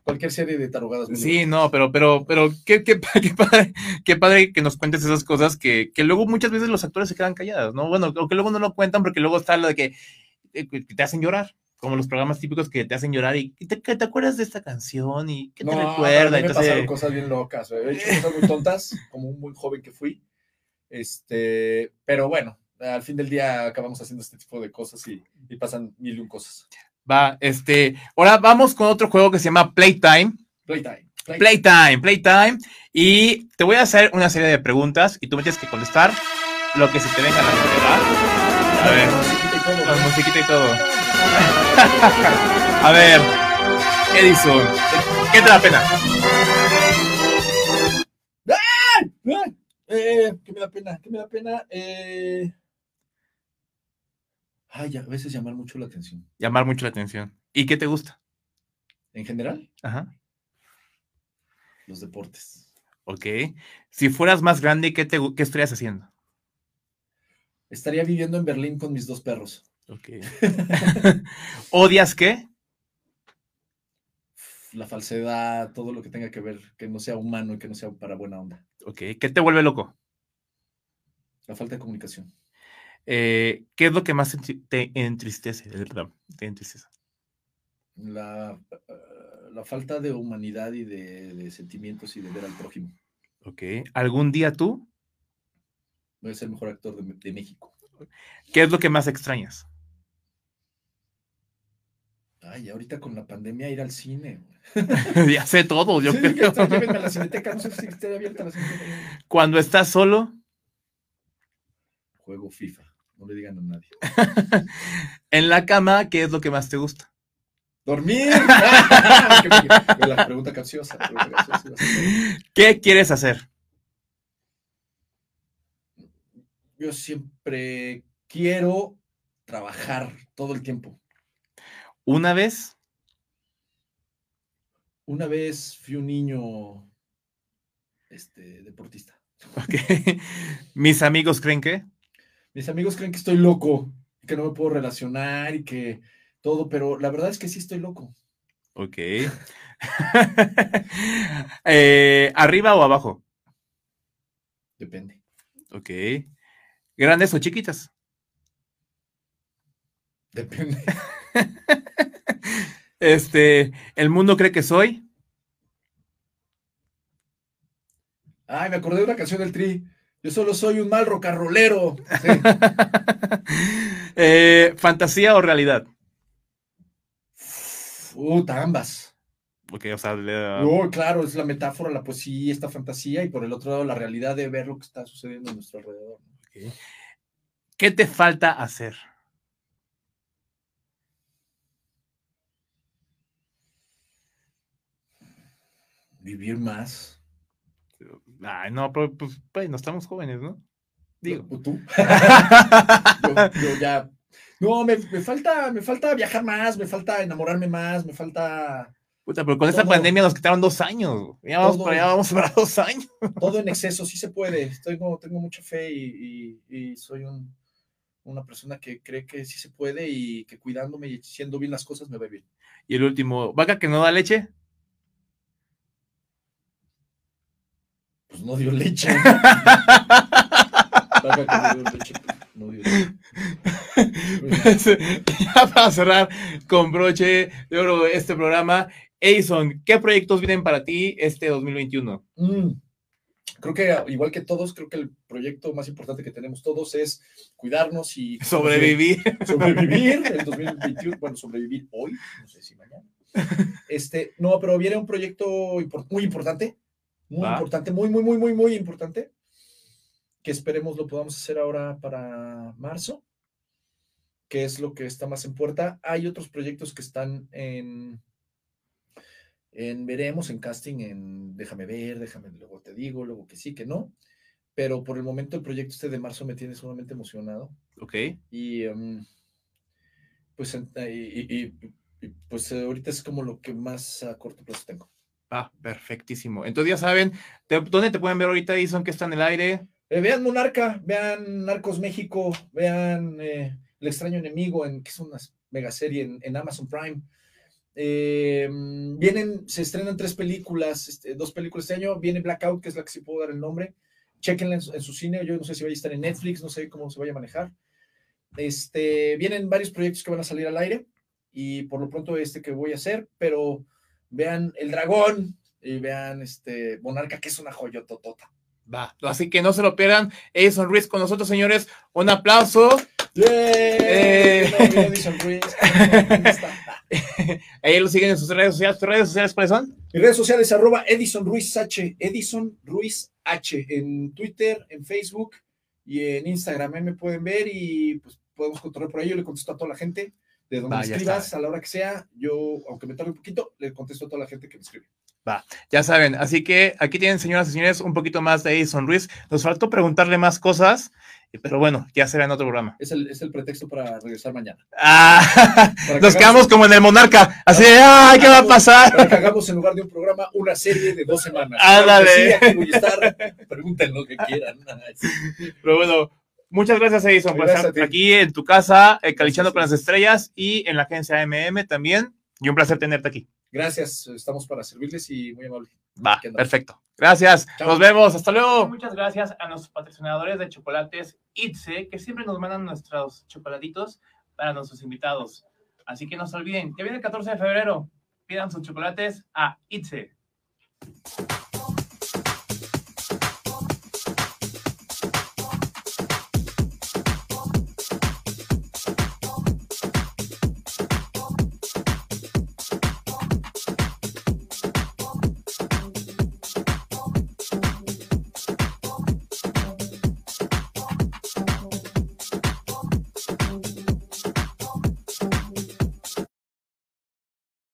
Speaker 2: cualquier serie de tarugadas.
Speaker 1: Sí, no, pero, pero, pero qué, qué, qué padre, qué padre que nos cuentes esas cosas que, que luego muchas veces los actores se quedan callados, ¿no? Bueno, o que luego no lo cuentan porque luego está lo de que, que te hacen llorar, como los programas típicos que te hacen llorar y te, que te acuerdas de esta canción y que te
Speaker 2: No,
Speaker 1: recuerda.
Speaker 2: a mí me
Speaker 1: Entonces,
Speaker 2: pasaron cosas bien locas, he hecho cosas muy tontas, como un muy joven que fui. Este, pero bueno, al fin del día acabamos haciendo este tipo de cosas y, y pasan mil y un cosas.
Speaker 1: va, este, ahora vamos con otro juego que se llama Playtime.
Speaker 2: Playtime. Playtime.
Speaker 1: Playtime, Playtime. Y te voy a hacer una serie de preguntas y tú me tienes que contestar lo que se te venga a la ¿va? A ver.
Speaker 2: Todo,
Speaker 1: Con musiquita y todo. A ver, Edison, ¿qué te da pena?
Speaker 2: Eh, ¿Qué me da pena? ¿Qué me da pena? Eh... Ay, a veces llamar mucho la atención.
Speaker 1: Llamar mucho la atención. ¿Y qué te gusta?
Speaker 2: En general,
Speaker 1: Ajá.
Speaker 2: los deportes.
Speaker 1: Ok. Si fueras más grande, ¿qué, te, qué estarías haciendo?
Speaker 2: Estaría viviendo en Berlín con mis dos perros.
Speaker 1: Ok. ¿Odias qué?
Speaker 2: La falsedad, todo lo que tenga que ver, que no sea humano y que no sea para buena onda.
Speaker 1: Ok. ¿Qué te vuelve loco?
Speaker 2: La falta de comunicación.
Speaker 1: Eh, ¿Qué es lo que más te entristece? Eh, perdón, te entristece.
Speaker 2: La, eh, la falta de humanidad y de, de sentimientos y de ver al prójimo.
Speaker 1: Ok. ¿Algún día tú?
Speaker 2: Voy a ser el mejor actor de, de México.
Speaker 1: ¿Qué es lo que más extrañas?
Speaker 2: Ay, ahorita con la pandemia ir al cine.
Speaker 1: ya sé todo, yo
Speaker 2: Sí,
Speaker 1: creo.
Speaker 2: llévenme a la cineteca, no sé si esté abierta la cineteca.
Speaker 1: Cuando estás solo,
Speaker 2: Juego FIFA, no le digan a nadie.
Speaker 1: en la cama, ¿qué es lo que más te gusta?
Speaker 2: ¡Dormir! Qué- la pregunta capciosa.
Speaker 1: ¿Qué quieres hacer?
Speaker 2: Yo siempre quiero trabajar todo el tiempo.
Speaker 1: Una vez,
Speaker 2: Una vez fui un niño este, deportista.
Speaker 1: mis amigos creen que,
Speaker 2: Mis amigos creen que estoy loco, que no me puedo relacionar y que todo, pero la verdad es que sí estoy loco.
Speaker 1: ok. Eh, ¿Arriba o abajo?
Speaker 2: Depende.
Speaker 1: Ok. ¿Grandes o chiquitas?
Speaker 2: Depende.
Speaker 1: Este, ¿el mundo cree que soy?
Speaker 2: Ay, me acordé de una canción del Tri. Yo solo soy un mal rocarrolero. Sí.
Speaker 1: Eh, ¿Fantasía o realidad?
Speaker 2: Puta, ambas.
Speaker 1: Ok, o sea, le-
Speaker 2: Oh, claro, es la metáfora, la poesía, esta fantasía, y por el otro lado, la realidad de ver lo que está sucediendo a nuestro alrededor.
Speaker 1: ¿Qué te falta hacer?
Speaker 2: Vivir más.
Speaker 1: Ay, no, pero pues, pues, no estamos jóvenes, ¿no? Digo.
Speaker 2: ¿O tú? yo, yo ya. No, me, me falta, me falta viajar más, me falta enamorarme más, me falta
Speaker 1: Puta, pero con esta pandemia nos quitaron dos años. Ya vamos
Speaker 2: Todo.
Speaker 1: para allá, vamos para dos años.
Speaker 2: Todo en exceso, sí se puede. Tengo, tengo mucha fe y, y- y soy un- una persona que cree que sí se puede y que cuidándome y haciendo bien las cosas me va bien.
Speaker 1: Y el último, vaca que no da leche.
Speaker 2: Pues no dio leche. Vaca que no dio leche, pues, no dio leche.
Speaker 1: Pues, ya para cerrar con broche de oro este programa, Edison, ¿qué proyectos vienen para ti este 2021?
Speaker 2: Mm. Creo que igual que todos, creo que el proyecto más importante que tenemos todos es cuidarnos y
Speaker 1: Sobrevivir.
Speaker 2: sobrevivir en 2021, bueno, sobrevivir hoy, no sé si mañana. Este, no, pero viene un proyecto muy importante, muy
Speaker 1: Va.
Speaker 2: importante, muy, muy, muy, muy, muy importante, que esperemos lo podamos hacer ahora para marzo, que es lo que está más en puerta. Hay otros proyectos que están en, en veremos, en casting, en déjame ver, déjame, luego te digo, luego que sí, que no. Pero por el momento el proyecto este de marzo me tiene sumamente emocionado
Speaker 1: Ok.
Speaker 2: y em, pues, y, y- y- pues eh, ahorita es como lo que más a corto plazo tengo.
Speaker 1: Ah, perfectísimo. Entonces ya saben, te- ¿dónde te pueden ver ahorita, Edison, que está en el aire?
Speaker 2: Eh, vean Monarca, vean Narcos México, vean eh, El extraño enemigo, en, que es una mega serie en, en Amazon Prime. Eh, mm, vienen, se estrenan tres películas, este, dos películas este año. Viene Blackout, que es la que sí puedo dar el nombre. Chequenla en, su- en su cine. Yo no sé si vaya a estar en Netflix, no sé cómo se vaya a manejar. Este, vienen varios proyectos que van a salir al aire y por lo pronto este que voy a hacer, pero vean El Dragón y vean este Monarca, que es una joyototota.
Speaker 1: Va. Así que no se lo pierdan. Edison Ruiz con nosotros, señores. Un aplauso.
Speaker 2: ¡Eh! No, mira, Edison Ruiz. ¿Dónde está?
Speaker 1: Ahí lo siguen en sus redes sociales. ¿Tus redes sociales cuáles son?
Speaker 2: Mis redes sociales, arroba Edison Ruiz H. Edison Ruiz H. En Twitter, en Facebook y en Instagram. Ahí me pueden ver y pues podemos controlar por ahí. Yo le contesto a toda la gente. De donde
Speaker 1: Va,
Speaker 2: me escribas, a la hora que sea, yo, aunque me tarde un poquito, le contesto a toda la gente que me escribe.
Speaker 1: Ya saben, así que aquí tienen, señoras y señores, un poquito más de Edison Ruiz. Nos faltó preguntarle más cosas, pero bueno, ya será en otro programa.
Speaker 2: Es el, es el pretexto para regresar mañana.
Speaker 1: Ah,
Speaker 2: que
Speaker 1: nos quedamos como en el Monarca, así de, ay, ¿qué va a pasar?
Speaker 2: Para que hagamos en lugar de un programa una serie de dos semanas.
Speaker 1: Ándale.
Speaker 2: Que sí, aquí voy a estar. Pregunten lo que quieran.
Speaker 1: Pero bueno, muchas gracias, Edison, por estar aquí en tu casa, eh, con las estrellas y en la agencia MM también. Y un placer tenerte aquí.
Speaker 2: Gracias, estamos para servirles y muy amable.
Speaker 1: Va, perfecto. Gracias.
Speaker 2: Chao.
Speaker 1: Nos vemos. Hasta luego.
Speaker 4: Muchas gracias a nuestros patrocinadores de chocolates Itze, que siempre nos mandan nuestros chocolatitos para nuestros invitados. Así que no se olviden, que viene el 14 de febrero. Pidan sus chocolates a Itze.